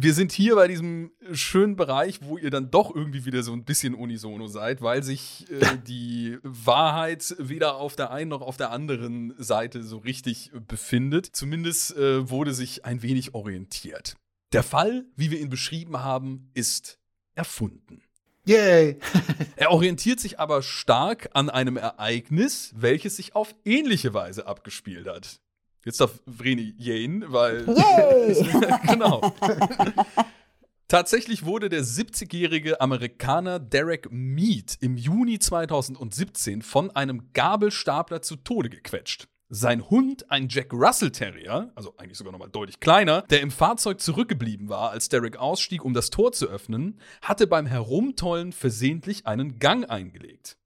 wir sind hier bei diesem schönen Bereich, wo ihr dann doch irgendwie wieder so ein bisschen unisono seid, weil sich äh, die Wahrheit weder auf der einen noch auf der anderen Seite so richtig befindet. Zumindest äh, wurde sich ein wenig orientiert. Der Fall, wie wir ihn beschrieben haben, ist erfunden. Yay! Er orientiert sich aber stark an einem Ereignis, welches sich auf ähnliche Weise abgespielt hat. Jetzt darf Vreni jähen, weil. Yay! genau. Tatsächlich wurde der 70-jährige Amerikaner Derek Mead im Juni 2017 von einem Gabelstapler zu Tode gequetscht. Sein Hund, ein Jack Russell Terrier, also eigentlich sogar nochmal deutlich kleiner, der im Fahrzeug zurückgeblieben war, als Derek ausstieg, um das Tor zu öffnen, hatte beim Herumtollen versehentlich einen Gang eingelegt.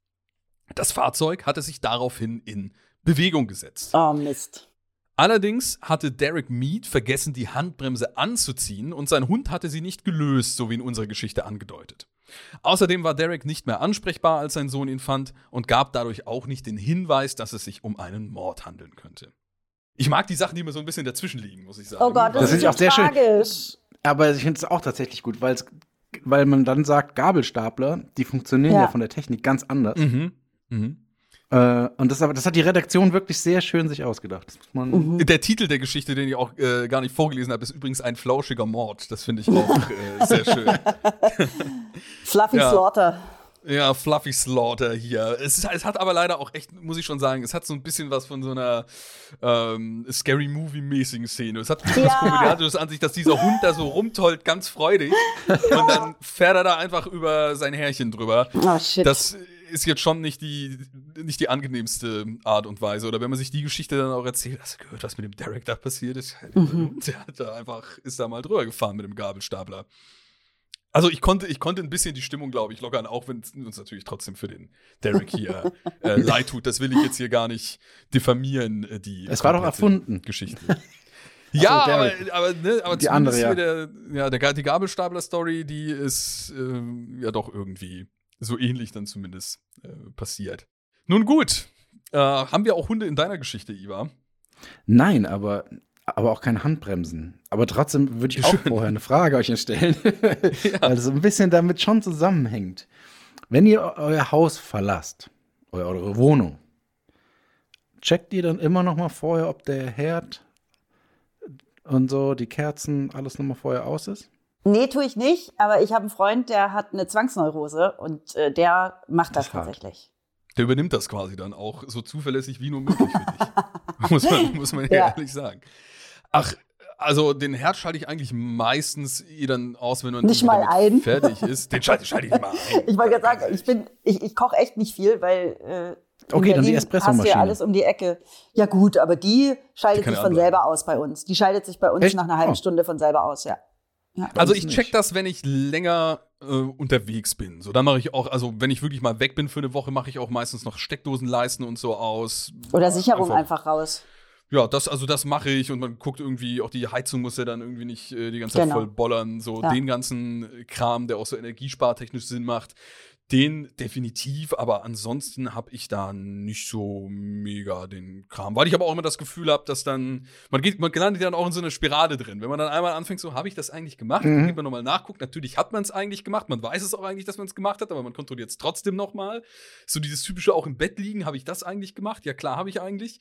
Das Fahrzeug hatte sich daraufhin in Bewegung gesetzt. Oh Mist. Allerdings hatte Derek Mead vergessen, die Handbremse anzuziehen und sein Hund hatte sie nicht gelöst, so wie in unserer Geschichte angedeutet. Außerdem war Derek nicht mehr ansprechbar, als sein Sohn ihn fand und gab dadurch auch nicht den Hinweis, dass es sich um einen Mord handeln könnte. Ich mag die Sachen, die immer so ein bisschen dazwischen liegen, muss ich sagen. Oh Gott, das, Das ist auch sehr schön. Aber ich finde es auch tatsächlich gut, weil's, weil man dann sagt, Gabelstapler, die funktionieren ja, Ja. von der Technik ganz anders. Mhm. Mhm. Äh, und das, aber, das hat die Redaktion wirklich sehr schön sich ausgedacht. Das muss man, Mhm. Der Titel der Geschichte, den ich auch äh, gar nicht vorgelesen habe, ist übrigens ein flauschiger Mord. Das finde ich auch äh, sehr schön. Fluffy Ja. Slaughter. Ja, Fluffy Slaughter hier. Es, ist, es hat aber leider auch echt, muss ich schon sagen, es hat so ein bisschen was von so einer ähm, Scary Movie-mäßigen Szene. Es hat ein bisschen was Ja. Komödiantisches an sich, dass dieser Hund da so rumtollt, ganz freudig. Und dann fährt er da einfach über sein Härchen drüber. Oh shit. Das ist jetzt schon nicht die, nicht die angenehmste Art und Weise. Oder wenn man sich die Geschichte dann auch erzählt, hast du gehört, was mit dem Derek da passiert ist? Der hat da einfach, ist da mal drüber gefahren mit dem Gabelstapler. Also ich konnte, ich konnte ein bisschen die Stimmung, glaube ich, lockern, auch wenn es uns natürlich trotzdem für den Derek hier äh, leid tut. Das will ich jetzt hier gar nicht diffamieren, äh, die Es war doch erfunden. Geschichte. Ja, aber, Derek. aber, ne, aber Die zumindest andere, ja. der, ja, der, die Gabelstapler-Story, die ist ähm, ja doch irgendwie so ähnlich dann zumindest äh, passiert. Nun gut, äh, haben wir auch Hunde in deiner Geschichte, Iva? Nein, aber, aber auch keine Handbremsen. Aber trotzdem würde ich auch vorher eine Frage euch stellen, weil es ein bisschen damit schon zusammenhängt. Wenn ihr eu- euer Haus verlasst, eu- eure Wohnung, checkt ihr dann immer noch mal vorher, ob der Herd und so, die Kerzen, alles nochmal vorher aus ist? Nee, tue ich nicht, aber ich habe einen Freund, der hat eine Zwangsneurose und äh, der macht das, hart. tatsächlich. Der übernimmt das quasi dann auch so zuverlässig wie nur möglich für dich. muss man, muss man ja. Ehrlich sagen. Ach, also den Herd schalte ich eigentlich meistens eh dann aus, wenn man Nicht mal ein. fertig ist. Den schalte, schalte ich nicht mal ein. Ich wollte gerade sagen, ich bin, ich, ich koche echt nicht viel, weil äh, in Okay, dann die Espressomaschine. Hast du ja alles um die Ecke. Ja gut, aber die schaltet Die sich von selber aus bei uns. Die schaltet sich bei uns Echt? nach einer halben Oh. Stunde von selber aus, ja. Also uns ich nicht. check das, wenn ich länger äh, unterwegs bin. So, dann mache ich auch, also wenn ich wirklich mal weg bin für eine Woche, mache ich auch meistens noch Steckdosenleisten und so aus. Oder Sicherung Einfach- einfach, raus. Ja, das, also das mache ich und man guckt irgendwie, auch die Heizung muss ja dann irgendwie nicht äh, die ganze Zeit Genau. voll bollern. So Ja. den ganzen Kram, der auch so energiespartechnisch Sinn macht, den definitiv, aber ansonsten habe ich da nicht so mega den Kram. Weil ich aber auch immer das Gefühl habe, dass dann, man geht, man landet dann auch in so eine Spirale drin. Wenn man dann einmal anfängt, so, habe ich das eigentlich gemacht? Mhm. Dann geht man nochmal nachguckt. Natürlich hat man es eigentlich gemacht. Man weiß es auch eigentlich, dass man es gemacht hat, aber man kontrolliert es trotzdem nochmal. So dieses typische auch im Bett liegen, habe ich das eigentlich gemacht? Ja, klar, habe ich eigentlich.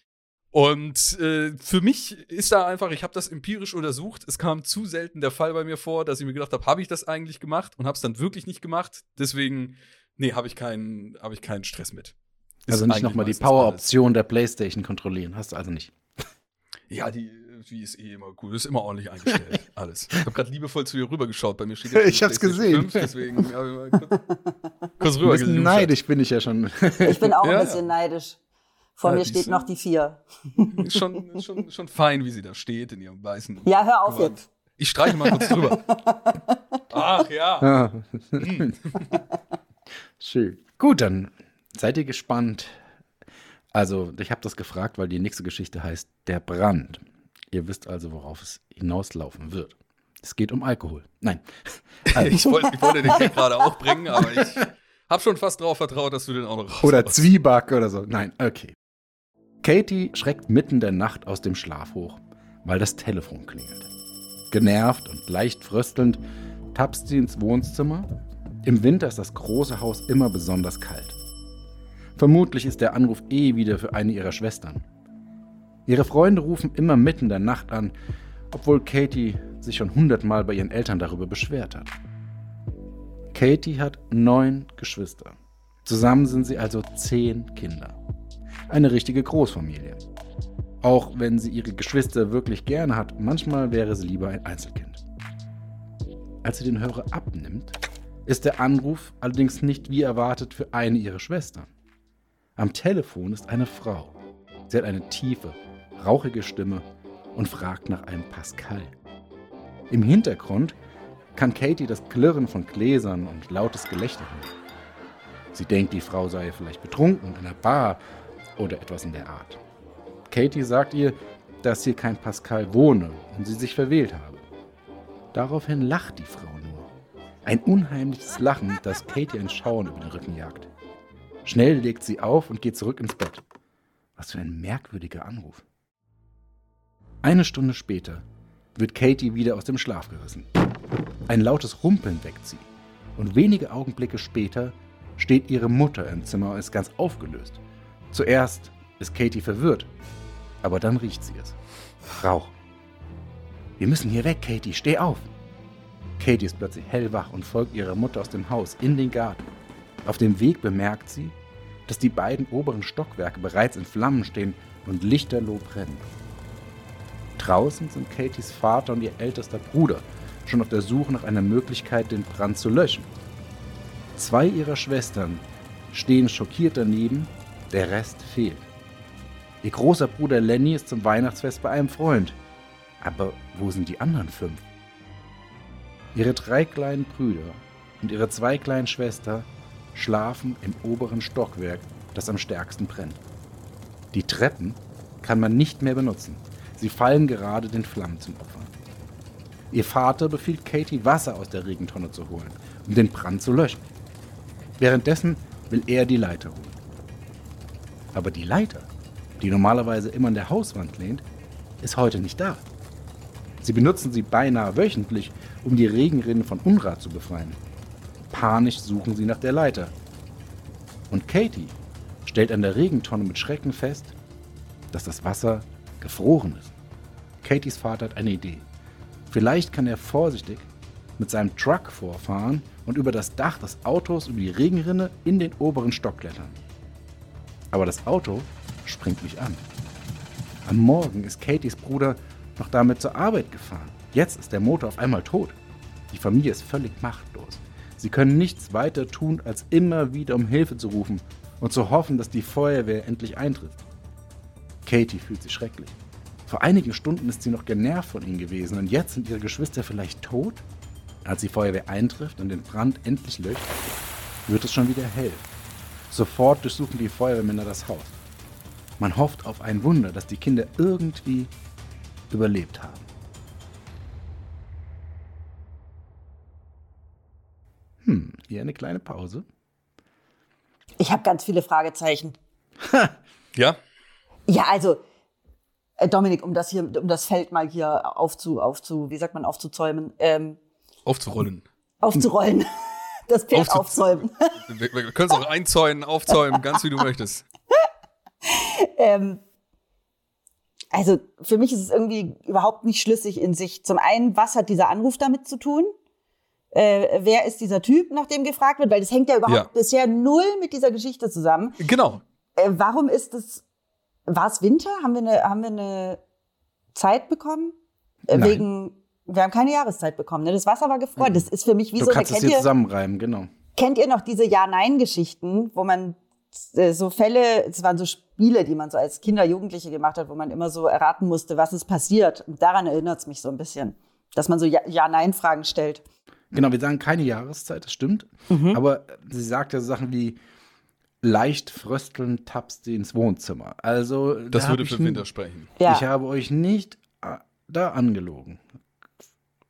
Und äh, für mich ist da einfach, ich habe das empirisch untersucht. Es kam zu selten der Fall bei mir vor, dass ich mir gedacht habe, habe ich das eigentlich gemacht und habe es dann wirklich nicht gemacht. Deswegen, nee, habe ich keinen, habe ich keinen Stress mit. Ist Also nicht nochmal die. Power-Option der Playstation kontrollieren. Hast du also nicht. Ja, die, die ist eh immer gut. Ist immer ordentlich eingestellt. alles. Ich habe gerade liebevoll zu ihr rübergeschaut. Bei mir steht jetzt Ich hab's gesehen. 5, deswegen habe ich mal kurz, kurz Ein rüber neidisch bin ich ja schon. Ich bin auch Ja, ein bisschen neidisch. Vor Ja, mir steht noch die vier. Ist schon, schon, schon fein, wie sie da steht in ihrem weißen. Ja, hör auf Gewand. jetzt. Ich streiche mal kurz drüber. Ach ja. Ah. Schön. Gut, dann seid ihr gespannt. Also, ich habe das gefragt, weil die nächste Geschichte heißt Der Brand. Ihr wisst also, worauf es hinauslaufen wird. Es geht um Alkohol. Nein. Also, Ich wollte, ich wollte den gerade auch bringen, aber ich habe schon fast darauf vertraut, dass du den auch noch raus oder Zwieback oder so. Nein, okay. Katie schreckt mitten der Nacht aus dem Schlaf hoch, weil das Telefon klingelt. Genervt und leicht fröstelnd tapst sie ins Wohnzimmer. Im Winter ist das große Haus immer besonders kalt. Vermutlich ist der Anruf eh wieder für eine ihrer Schwestern. Ihre Freunde rufen immer mitten der Nacht an, obwohl Katie sich schon hundertmal bei ihren Eltern darüber beschwert hat. Katie hat neun Geschwister. Zusammen sind sie also zehn Kinder. Eine richtige Großfamilie. Auch wenn sie ihre Geschwister wirklich gerne hat, manchmal wäre sie lieber ein Einzelkind. Als sie den Hörer abnimmt, ist der Anruf allerdings nicht wie erwartet für eine ihrer Schwestern. Am Telefon ist eine Frau. Sie hat eine tiefe, rauchige Stimme und fragt nach einem Pascal. Im Hintergrund kann Katie das Klirren von Gläsern und lautes Gelächter hören. Sie denkt, die Frau sei vielleicht betrunken in einer Bar oder etwas in der Art. Katie sagt ihr, dass hier kein Pascal wohne und sie sich verwählt habe. Daraufhin lacht die Frau nur. Ein unheimliches Lachen, das Katie ein Schauen über den Rücken jagt. Schnell legt sie auf und geht zurück ins Bett. Was für ein merkwürdiger Anruf. Eine Stunde später wird Katie wieder aus dem Schlaf gerissen. Ein lautes Rumpeln weckt sie. Und wenige Augenblicke später steht ihre Mutter im Zimmer und ist ganz aufgelöst. Zuerst ist Katie verwirrt, aber dann riecht sie es. Rauch. Wir müssen hier weg, Katie, steh auf. Katie ist plötzlich hellwach und folgt ihrer Mutter aus dem Haus in den Garten. Auf dem Weg bemerkt sie, dass die beiden oberen Stockwerke bereits in Flammen stehen und lichterloh brennen. Draußen sind Katies Vater und ihr ältester Bruder schon auf der Suche nach einer Möglichkeit, den Brand zu löschen. Zwei ihrer Schwestern stehen schockiert daneben, der Rest fehlt. Ihr großer Bruder Lenny ist zum Weihnachtsfest bei einem Freund. Aber wo sind die anderen fünf? Ihre drei kleinen Brüder und ihre zwei kleinen Schwestern schlafen im oberen Stockwerk, das am stärksten brennt. Die Treppen kann man nicht mehr benutzen. Sie fallen gerade den Flammen zum Opfer. Ihr Vater befiehlt Katie, Wasser aus der Regentonne zu holen, um den Brand zu löschen. Währenddessen will er die Leiter holen. Aber die Leiter, die normalerweise immer an der Hauswand lehnt, ist heute nicht da. Sie benutzen sie beinahe wöchentlich, um die Regenrinnen von Unrat zu befreien. Panisch suchen sie nach der Leiter. Und Katie stellt an der Regentonne mit Schrecken fest, dass das Wasser gefroren ist. Katys Vater hat eine Idee. Vielleicht kann er vorsichtig mit seinem Truck vorfahren und über das Dach des Autos über die Regenrinne in den oberen Stock klettern. Aber das Auto springt mich an. Am Morgen ist Katys Bruder noch damit zur Arbeit gefahren. Jetzt ist der Motor auf einmal tot. Die Familie ist völlig machtlos. Sie können nichts weiter tun, als immer wieder um Hilfe zu rufen und zu hoffen, dass die Feuerwehr endlich eintrifft. Katie fühlt sich schrecklich. Vor einigen Stunden ist sie noch genervt von ihnen gewesen und jetzt sind ihre Geschwister vielleicht tot? Als die Feuerwehr eintrifft und den Brand endlich löscht, wird es schon wieder hell. Sofort durchsuchen die Feuerwehrmänner das Haus. Man hofft auf ein Wunder, dass die Kinder irgendwie überlebt haben. Hm, hier eine kleine Pause. Ich habe ganz viele Fragezeichen. Ja? Ja, also, äh, Dominik, um das hier, um das Feld mal hier aufzu, aufzu, wie sagt man, aufzuzäumen, ähm, Aufzurollen. aufzurollen. Das Pferd Aufzu- aufzäumen. Wir, wir können es auch einzäunen, aufzäumen, ganz wie du möchtest. Ähm, also für mich ist es irgendwie überhaupt nicht schlüssig in sich. Zum einen, was hat dieser Anruf damit zu tun? Äh, wer ist dieser Typ, nach dem gefragt wird? Weil das hängt ja überhaupt Ja. bisher null mit dieser Geschichte zusammen. Genau. Äh, warum ist es, war es Winter? Haben wir eine, haben wir eine Zeit bekommen? Äh, wegen, wir haben keine Jahreszeit bekommen. Ne? Das Wasser war gefroren. Das ist für mich wie du so eine, kannst es kennt hier ihr, zusammenreimen, genau. kennt ihr noch diese Ja-Nein-Geschichten, wo man äh, so Fälle, es waren so Spiele, die man so als Kinder, Jugendliche gemacht hat, wo man immer so erraten musste, was ist passiert. Und daran erinnert es mich so ein bisschen, dass man so Ja- Ja-Nein-Fragen stellt. Genau, wir sagen keine Jahreszeit, das stimmt. Mhm. Aber sie sagt ja so Sachen wie leicht frösteln tappst du ins Wohnzimmer. Also Das da würde für Winter sprechen. Ja. Ich habe euch nicht äh, da angelogen.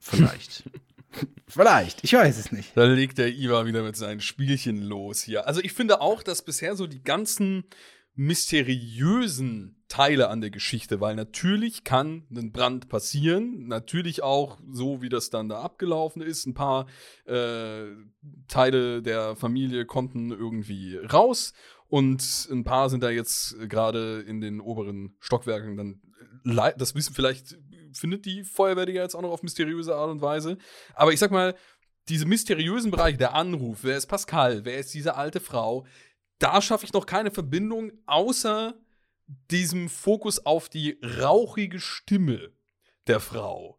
Vielleicht. Vielleicht, ich weiß es nicht. Da legt der Iva wieder mit seinen Spielchen los hier. Also ich finde auch, dass bisher so die ganzen mysteriösen Teile an der Geschichte, weil natürlich kann ein Brand passieren, natürlich auch so, wie das dann da abgelaufen ist. Ein paar äh, Teile der Familie konnten irgendwie raus und ein paar sind da jetzt gerade in den oberen Stockwerken dann, lei- das wissen vielleicht, findet die Feuerwehr ja jetzt auch noch auf mysteriöse Art und Weise. Aber ich sag mal, diese mysteriösen Bereiche, der Anruf, wer ist Pascal, wer ist diese alte Frau, da schaffe ich noch keine Verbindung, außer diesem Fokus auf die rauchige Stimme der Frau.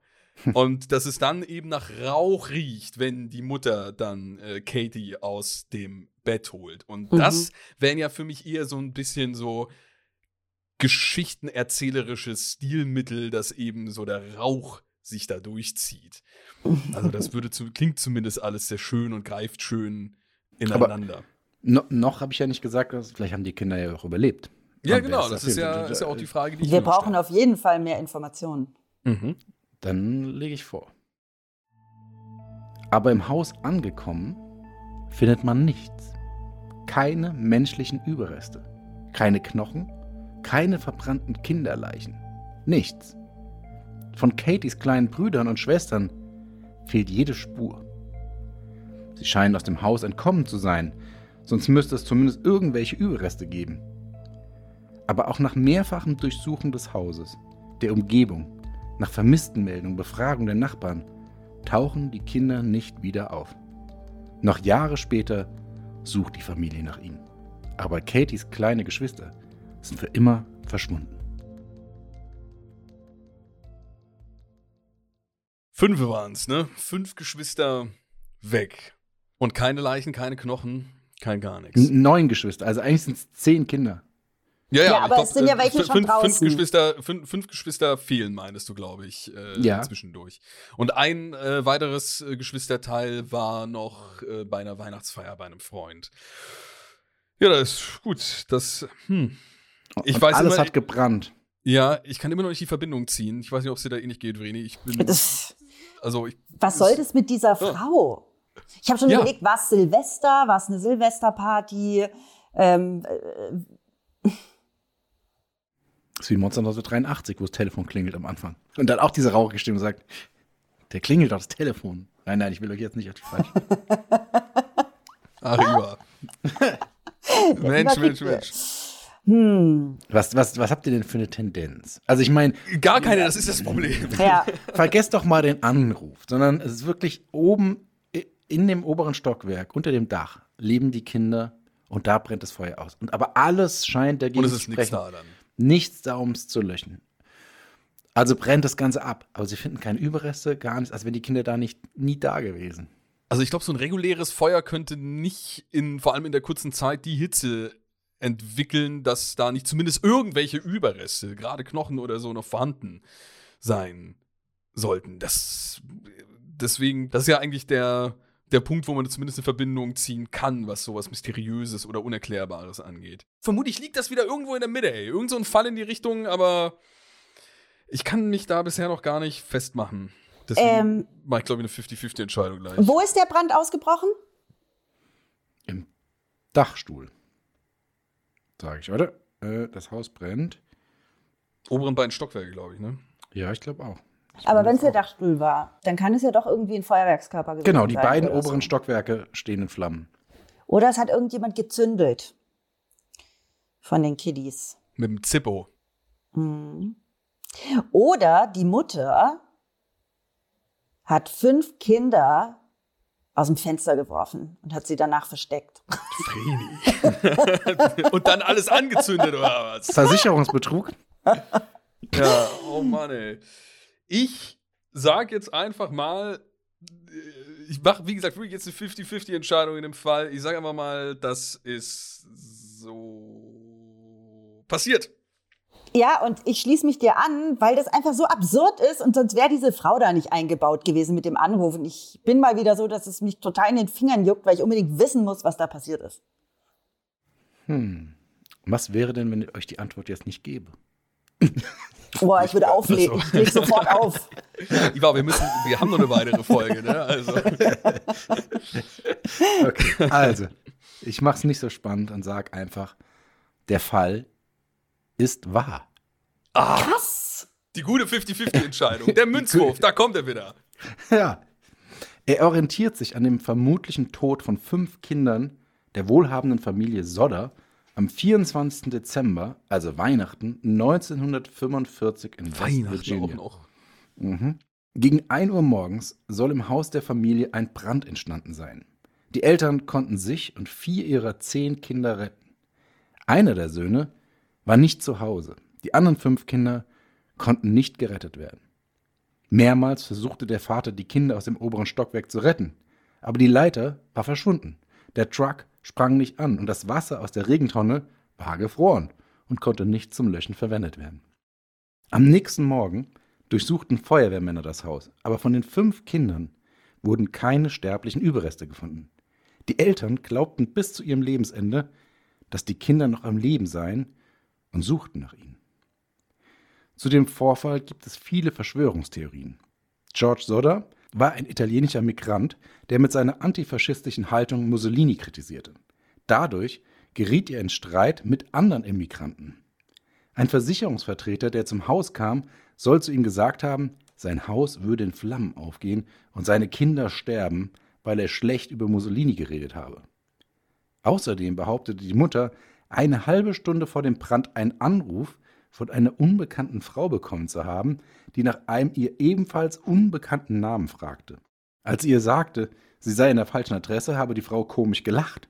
Und dass es dann eben nach Rauch riecht, wenn die Mutter dann äh, Katie aus dem Bett holt. Und Mhm. das wären ja für mich eher so ein bisschen so geschichtenerzählerisches Stilmittel, dass eben so der Rauch sich da durchzieht. Also das würde zu, klingt zumindest alles sehr schön und greift schön ineinander. No, noch habe ich ja nicht gesagt, dass, vielleicht haben die Kinder ja auch überlebt. ja, wer genau, das ist ja, ist ja auch die Frage, die ich Wir brauchen stelle. auf jeden Fall mehr Informationen. Mhm. Dann lege ich vor. Aber im Haus angekommen, findet man nichts. Keine menschlichen Überreste. Keine Knochen, keine verbrannten Kinderleichen. Nichts. Von Katies kleinen Brüdern und Schwestern fehlt jede Spur. Sie scheinen aus dem Haus entkommen zu sein, sonst müsste es zumindest irgendwelche Überreste geben. Aber auch nach mehrfachem Durchsuchen des Hauses, der Umgebung, nach Vermisstenmeldung, Befragung der Nachbarn tauchen die Kinder nicht wieder auf. Noch Jahre später sucht die Familie nach ihnen. Aber Katies kleine Geschwister sind für immer verschwunden. Fünf waren es, ne? Fünf Geschwister weg. Und keine Leichen, keine Knochen, kein gar nichts. Neun Geschwister, also eigentlich sind es zehn Kinder. Ja, aber es sind ja welche fün- schon fünf, Fünf draußen. Geschwister, fünf, fünf Geschwister fehlen, meinst du, glaube ich, äh, Ja. zwischendurch. Und ein äh, weiteres äh, Geschwisterteil war noch äh, bei einer Weihnachtsfeier bei einem Freund. Ja, das ist gut. Das, hm. Ich Und weiß alles immer- hat gebrannt. Ja, ich kann immer noch nicht die Verbindung ziehen. Ich weiß nicht, ob es dir da ähnlich geht, Vreni. Ich bin, Das, also ich, was soll das mit dieser Frau? Ich habe schon Ja. überlegt, war es Silvester, war es eine Silvesterparty? Ähm, äh, Das ist wie Monster 1983, wo das Telefon klingelt am Anfang. Und dann auch diese rauchige Stimme sagt, der klingelt doch das Telefon. Nein, nein, ich will euch jetzt nicht auf die falsche. ach, Iva. Mensch, Mensch, Mensch. Hm, Was, was, was habt ihr denn für eine Tendenz? Also ich meine, Gar keine, das ist das Problem. ja. vergesst doch mal den Anruf, sondern es ist wirklich oben in dem oberen Stockwerk, unter dem Dach, leben die Kinder und da brennt das Feuer aus. Und aber alles scheint dagegen Und es zu ist nichts sprechen. da dann. Nichts da, um es zu löschen. Also brennt das Ganze ab. Aber sie finden keine Überreste, gar nichts, als wären die Kinder da nicht nie da gewesen. Also ich glaube, so ein reguläres Feuer könnte nicht in, vor allem in der kurzen Zeit, die Hitze entwickeln, dass da nicht zumindest irgendwelche Überreste, gerade Knochen oder so, noch vorhanden sein sollten. Das deswegen, das ist ja eigentlich der, der Punkt, wo man zumindest eine Verbindung ziehen kann, was sowas Mysteriöses oder Unerklärbares angeht. Vermutlich liegt das wieder irgendwo in der Mitte, ey. Irgend so ein Fall in die Richtung, aber ich kann mich da bisher noch gar nicht festmachen. Deswegen Ähm, mache ich, glaube ich, eine 50-50-Entscheidung gleich. Wo ist der Brand ausgebrochen? Im Dachstuhl. Sage ich, oder? Äh, das Haus brennt. Oberen beiden Stockwerke, glaube ich, ne? Ja, ich glaube auch. Aber wenn es der Dachstuhl war, dann kann es ja doch irgendwie ein Feuerwerkskörper gewesen Genau, die sein beiden oberen so. Stockwerke stehen in Flammen. Oder es hat irgendjemand gezündelt. Von den Kiddies. Mit dem Zippo. Mhm. Oder die Mutter hat fünf Kinder aus dem Fenster geworfen und hat sie danach versteckt. Vreni. Und dann alles angezündet, oder was? Versicherungsbetrug? Ja, oh Mann, ey. Ich sag jetzt einfach mal, äh, ich mache, wie gesagt, wirklich jetzt eine 50-50-Entscheidung in dem Fall. Ich sage einfach mal, das ist so passiert. Ja, und ich schließe mich dir an, weil das einfach so absurd ist und sonst wäre diese Frau da nicht eingebaut gewesen mit dem Anruf. Und ich bin mal wieder so, dass es mich total in den Fingern juckt, weil ich unbedingt wissen muss, was da passiert ist. Hm. Was wäre denn, wenn ich euch die Antwort jetzt nicht gebe? Boah, ich würde auflegen. Ich leg sofort auf. Iva, wir müssen, wir haben noch eine weitere Folge, ne? Also. Okay, also, ich mache es nicht so spannend und sage einfach, der Fall ist wahr. Ah, Was? die gute 50-50-Entscheidung. Der Münzwurf, da kommt er wieder. Ja. Er orientiert sich an dem vermutlichen Tod von fünf Kindern der wohlhabenden Familie Sodder am 24. Dezember, also Weihnachten 1945 in West Weihnachten auch Virginia. noch. Mhm. Gegen 1 Uhr morgens soll im Haus der Familie ein Brand entstanden sein. Die Eltern konnten sich und vier ihrer zehn Kinder retten. Einer der Söhne war nicht zu Hause. Die anderen fünf Kinder konnten nicht gerettet werden. Mehrmals versuchte der Vater, die Kinder aus dem oberen Stockwerk zu retten, aber die Leiter war verschwunden. Der Truck sprang nicht an und das Wasser aus der Regentonne war gefroren und konnte nicht zum Löschen verwendet werden. Am nächsten Morgen durchsuchten Feuerwehrmänner das Haus, aber von den fünf Kindern wurden keine sterblichen Überreste gefunden. Die Eltern glaubten bis zu ihrem Lebensende, dass die Kinder noch am Leben seien und suchten nach ihnen. Zu dem Vorfall gibt es viele Verschwörungstheorien. George Sodder war ein italienischer Migrant, der mit seiner antifaschistischen Haltung Mussolini kritisierte. Dadurch geriet er in Streit mit anderen Immigranten. Ein Versicherungsvertreter, der zum Haus kam, soll zu ihm gesagt haben, sein Haus würde in Flammen aufgehen und seine Kinder sterben, weil er schlecht über Mussolini geredet habe. Außerdem behauptete die Mutter, eine halbe Stunde vor dem Brand einen Anruf von einer unbekannten Frau bekommen zu haben, die nach einem ihr ebenfalls unbekannten Namen fragte. Als sie ihr sagte, sie sei in der falschen Adresse, habe die Frau komisch gelacht.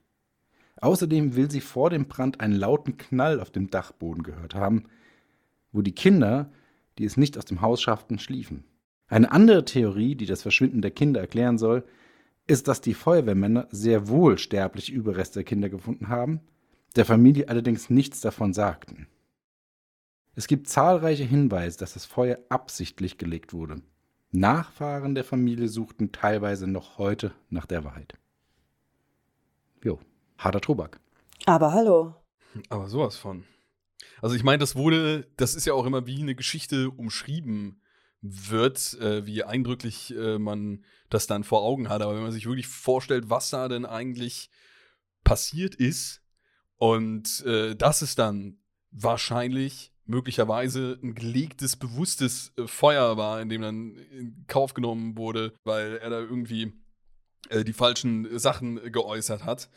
Außerdem will sie vor dem Brand einen lauten Knall auf dem Dachboden gehört haben, wo die Kinder, die es nicht aus dem Haus schafften, schliefen. Eine andere Theorie, die das Verschwinden der Kinder erklären soll, ist, dass die Feuerwehrmänner sehr wohl sterbliche Überreste der Kinder gefunden haben, der Familie allerdings nichts davon sagten. Es gibt zahlreiche Hinweise, dass das Feuer absichtlich gelegt wurde. Nachfahren der Familie suchten teilweise noch heute nach der Wahrheit. Jo, harter Tobak. Aber hallo. Aber sowas von. Also ich meine, das wurde, das ist ja auch immer wie eine Geschichte umschrieben wird, äh, wie eindrücklich äh, man das dann vor Augen hat. Aber wenn man sich wirklich vorstellt, was da denn eigentlich passiert ist und äh, dass es dann wahrscheinlich möglicherweise ein gelegtes, bewusstes äh, Feuer war, in dem dann in Kauf genommen wurde, weil er da irgendwie äh, die falschen Sachen geäußert hat.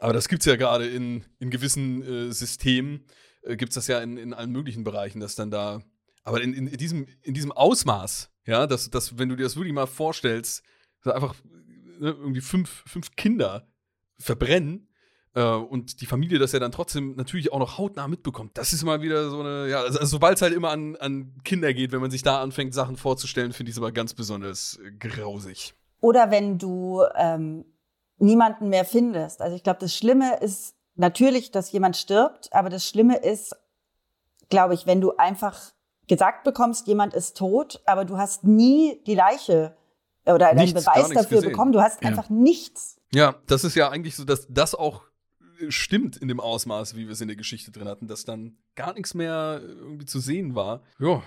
Aber das gibt es ja gerade in, in gewissen äh, Systemen, äh, gibt es das ja in, in allen möglichen Bereichen, dass dann da, aber in, in, diesem, in diesem Ausmaß, ja, dass, dass, wenn du dir das wirklich mal vorstellst, dass einfach ne, irgendwie fünf, fünf Kinder verbrennen und die Familie das ja dann trotzdem natürlich auch noch hautnah mitbekommt. Das ist mal wieder so eine, ja, also, also sobald es halt immer an, an Kinder geht, wenn man sich da anfängt, Sachen vorzustellen, finde ich es aber ganz besonders äh, grausig. Oder wenn du ähm, niemanden mehr findest. Also ich glaube, das Schlimme ist natürlich, dass jemand stirbt, aber das Schlimme ist, glaube ich, wenn du einfach gesagt bekommst, jemand ist tot, aber du hast nie die Leiche oder einen Nichts, Beweis dafür gesehen. bekommen. Du hast Ja. einfach nichts. Ja, das ist ja eigentlich so, dass das auch äh, stimmt in dem Ausmaß, wie wir es in der Geschichte drin hatten, dass dann gar nichts mehr irgendwie zu sehen war. Ja,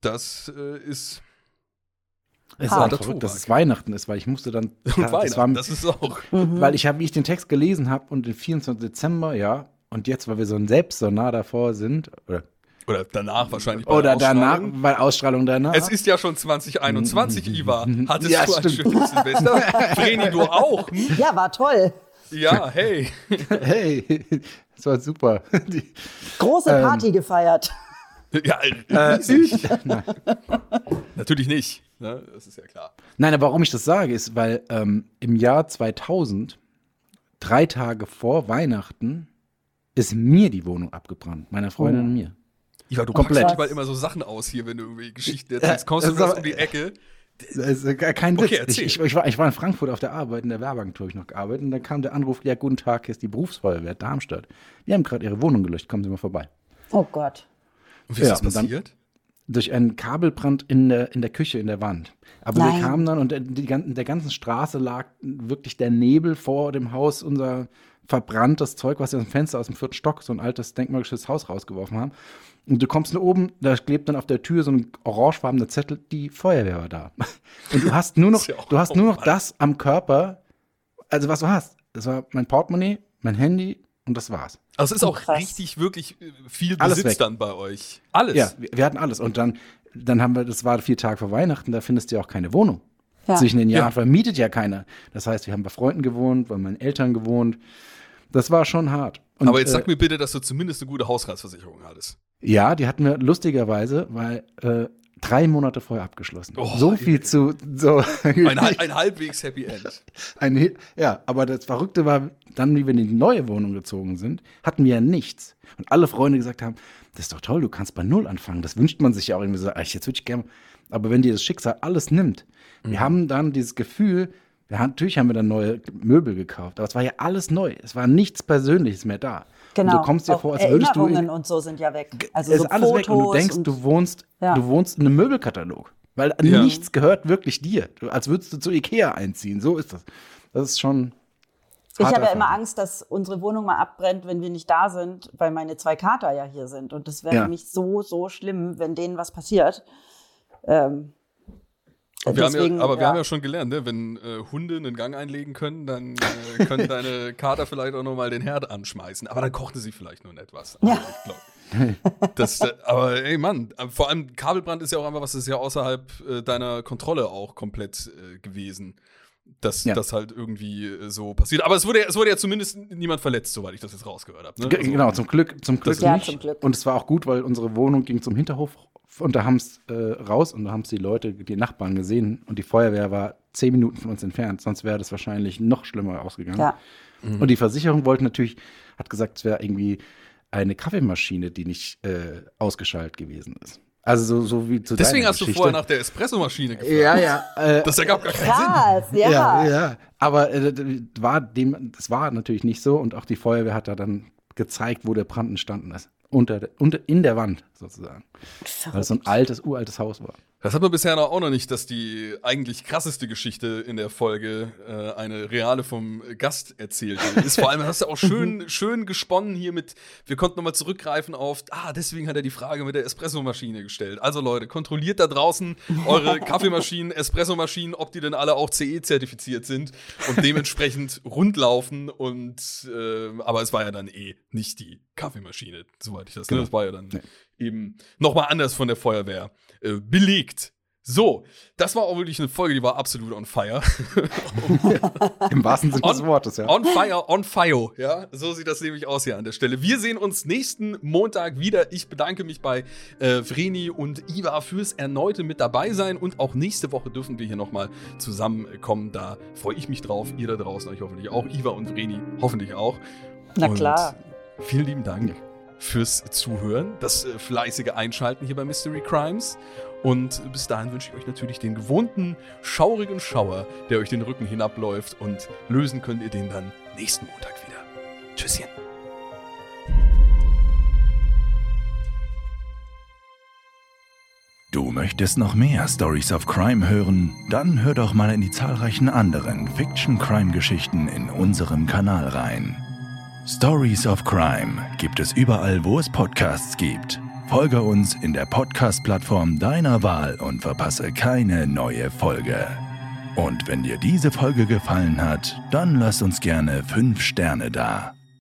das äh, ist Es Der verrückt, dass es Weihnachten ist, weil ich musste dann. und das Weihnachten. war, Das, ist auch. Mhm. weil ich habe, wie ich den Text gelesen habe und den 24. Dezember, ja, und jetzt, weil wir so ein selbst so nah davor sind, oder, Oder danach wahrscheinlich. bei oder der danach, bei Ausstrahlung danach. Es ist ja schon 2021, Iva. Hattest Ja, du ein stimmt. schönes Silvester? Vreni, du auch? Hm? Ja, war toll. Ja, hey. hey, das war super. Die, Große Ähm. Party gefeiert. Ja, äh, riesig. ich. Natürlich nicht. Ne? Das ist ja klar. Nein, aber warum ich das sage, ist, weil ähm, im Jahr 2000, drei Tage vor Weihnachten, ist mir die Wohnung abgebrannt, meiner Freundin Oh. und mir. Iva, du Komplett. packst manchmal immer so Sachen aus hier, wenn du irgendwie Geschichten erzählst. Kommst du das aber- um die Ecke? Äh, kein Witz. Okay, ich, ich, ich, war, ich war in Frankfurt auf der Arbeit, in der Werbeagentur habe ich noch gearbeitet. Und dann kam der Anruf, ja, guten Tag, hier ist die Berufsfeuerwehr Darmstadt. Die haben gerade ihre Wohnung gelöscht, kommen Sie mal vorbei. Oh Gott. Und wie ist Ja, das passiert? Durch einen Kabelbrand in der, in der Küche, in der Wand. Aber Nein. wir kamen dann und ganzen- der ganzen Straße lag wirklich der Nebel vor dem Haus, unser verbranntes Zeug, was wir aus dem Fenster aus dem vierten Stock, so ein altes denkmalgeschütztes Haus rausgeworfen haben. Und du kommst nach oben, da klebt dann auf der Tür so ein orangefarbener Zettel, die Feuerwehr war da. Und du hast nur noch, ja du hast nur noch das am Körper, also was du hast. Das war mein Portemonnaie, mein Handy und das war's. Also es ist auch krass. richtig, wirklich äh, viel Alles Besitz weg. dann bei euch. Alles. Ja, wir, wir hatten alles. Und dann, dann haben wir, das war vier Tage vor Weihnachten, da findest du ja auch keine Wohnung. Ja. Zwischen den Jahren Ja. vermietet ja keiner. Das heißt, wir haben bei Freunden gewohnt, bei meinen Eltern gewohnt. Das war schon hart. Und, Aber jetzt äh, sag mir bitte, dass du zumindest eine gute Hausratsversicherung hattest. Ja, die hatten wir lustigerweise, weil äh, drei Monate vorher abgeschlossen. Oh, so viel zu so Ein, ein halbwegs Happy End. ein ja, aber das Verrückte war, dann, wie wir in die neue Wohnung gezogen sind, hatten wir ja nichts. Und alle Freunde gesagt haben, das ist doch toll, du kannst bei Null anfangen. Das wünscht man sich ja auch irgendwie so, ach, jetzt würde ich gerne. Aber wenn dir das Schicksal alles nimmt, Mhm. wir haben dann dieses Gefühl, wir haben, natürlich haben wir dann neue Möbel gekauft, aber es war ja alles neu. Es war nichts Persönliches mehr da. Genau. Und du kommst dir Auch vor, als würdest du. Erinnerungen und so sind ja weg. Also es so ist alles Fotos weg und du denkst, du wohnst, Ja. du wohnst in einem Möbelkatalog. Weil Ja. nichts gehört wirklich dir. Du, als würdest du zu Ikea einziehen. So ist das. Das ist schon. Ich habe ja immer. Angst, dass unsere Wohnung mal abbrennt, wenn wir nicht da sind, weil meine zwei Kater ja hier sind. Und das wäre Ja. mich so, so schlimm, wenn denen was passiert. Ähm, Und wir deswegen, ja, aber wir haben ja schon gelernt, ne? wenn äh, Hunde einen Gang einlegen können, dann äh, können deine Kater vielleicht auch noch mal den Herd anschmeißen. Aber dann kochten sie vielleicht nur etwas. Ja. Also, ich glaub, das, äh, aber ey Mann, äh, vor allem Kabelbrand ist ja auch einfach was, das ist ja außerhalb äh, deiner Kontrolle auch komplett gewesen. Dass Ja. das halt irgendwie äh, so passiert. Aber es wurde, ja- es wurde ja zumindest niemand verletzt, soweit ich das jetzt rausgehört habe. Ne? Also- Genau, zum Glück, zum Glück Ja, nicht. zum Glück. Und es war auch gut, weil unsere Wohnung ging zum Hinterhof und da haben es äh, raus und da haben es die Leute, die Nachbarn gesehen und die Feuerwehr war zehn Minuten von uns entfernt, sonst wäre das wahrscheinlich noch schlimmer ausgegangen. Ja. Und die Versicherung wollte natürlich, hat gesagt, es wäre irgendwie eine Kaffeemaschine, die nicht äh, ausgeschaltet gewesen ist. Also so, so wie zu Deswegen hast du Geschichte. vorher nach der Espressomaschine gefragt. Ja, ja. Äh, Das ergab gar keinen Sinn. Krass, ja. ja, ja. Aber äh, das war dem, das war natürlich nicht so und auch die Feuerwehr hat da dann gezeigt, wo der Brand entstanden ist. Unter, unter in der Wand sozusagen. Weil es so ein altes, uraltes Haus war. Das hat man bisher noch auch noch nicht, dass die eigentlich krasseste Geschichte in der Folge äh, eine reale vom Gast erzählt ist. Vor allem hast du auch schön, schön gesponnen hier mit, wir konnten nochmal zurückgreifen auf, ah, deswegen hat er die Frage mit der Espressomaschine gestellt. Also Leute, kontrolliert da draußen eure Kaffeemaschinen, Espressomaschinen, ob die denn alle auch CE-zertifiziert sind und dementsprechend rundlaufen und, äh, aber es war ja dann eh nicht die Kaffeemaschine, soweit ich das, ne? Genau. Das war ja dann Nee. Eben nochmal anders von der Feuerwehr äh, belegt, So, das war auch wirklich eine Folge, die war absolut on fire. Im wahrsten Sinne des Wortes, ja. On fire, on fire, ja. So sieht das nämlich aus hier an der Stelle. Wir sehen uns nächsten Montag wieder. Ich bedanke mich bei äh, Vreni und Iva fürs erneute mit dabei sein und auch nächste Woche dürfen wir hier nochmal zusammenkommen. Da freue ich mich drauf. Ihr da draußen euch hoffentlich auch. Iva und Vreni hoffentlich auch. Na klar. Und vielen lieben Dank fürs Zuhören, das äh, fleißige Einschalten hier bei Mystery Crimes. Und bis dahin wünsche ich euch natürlich den gewohnten, schaurigen Schauer, der euch den Rücken hinabläuft. Und lösen könnt ihr den dann nächsten Montag wieder. Tschüsschen. Du möchtest noch mehr Stories of Crime hören? Dann hör doch mal in die zahlreichen anderen Fiction-Crime-Geschichten in unserem Kanal rein. Stories of Crime gibt es überall, wo es Podcasts gibt. Folge uns in der Podcast-Plattform deiner Wahl und verpasse keine neue Folge. Und wenn dir diese Folge gefallen hat, dann lass uns gerne 5 Sterne da.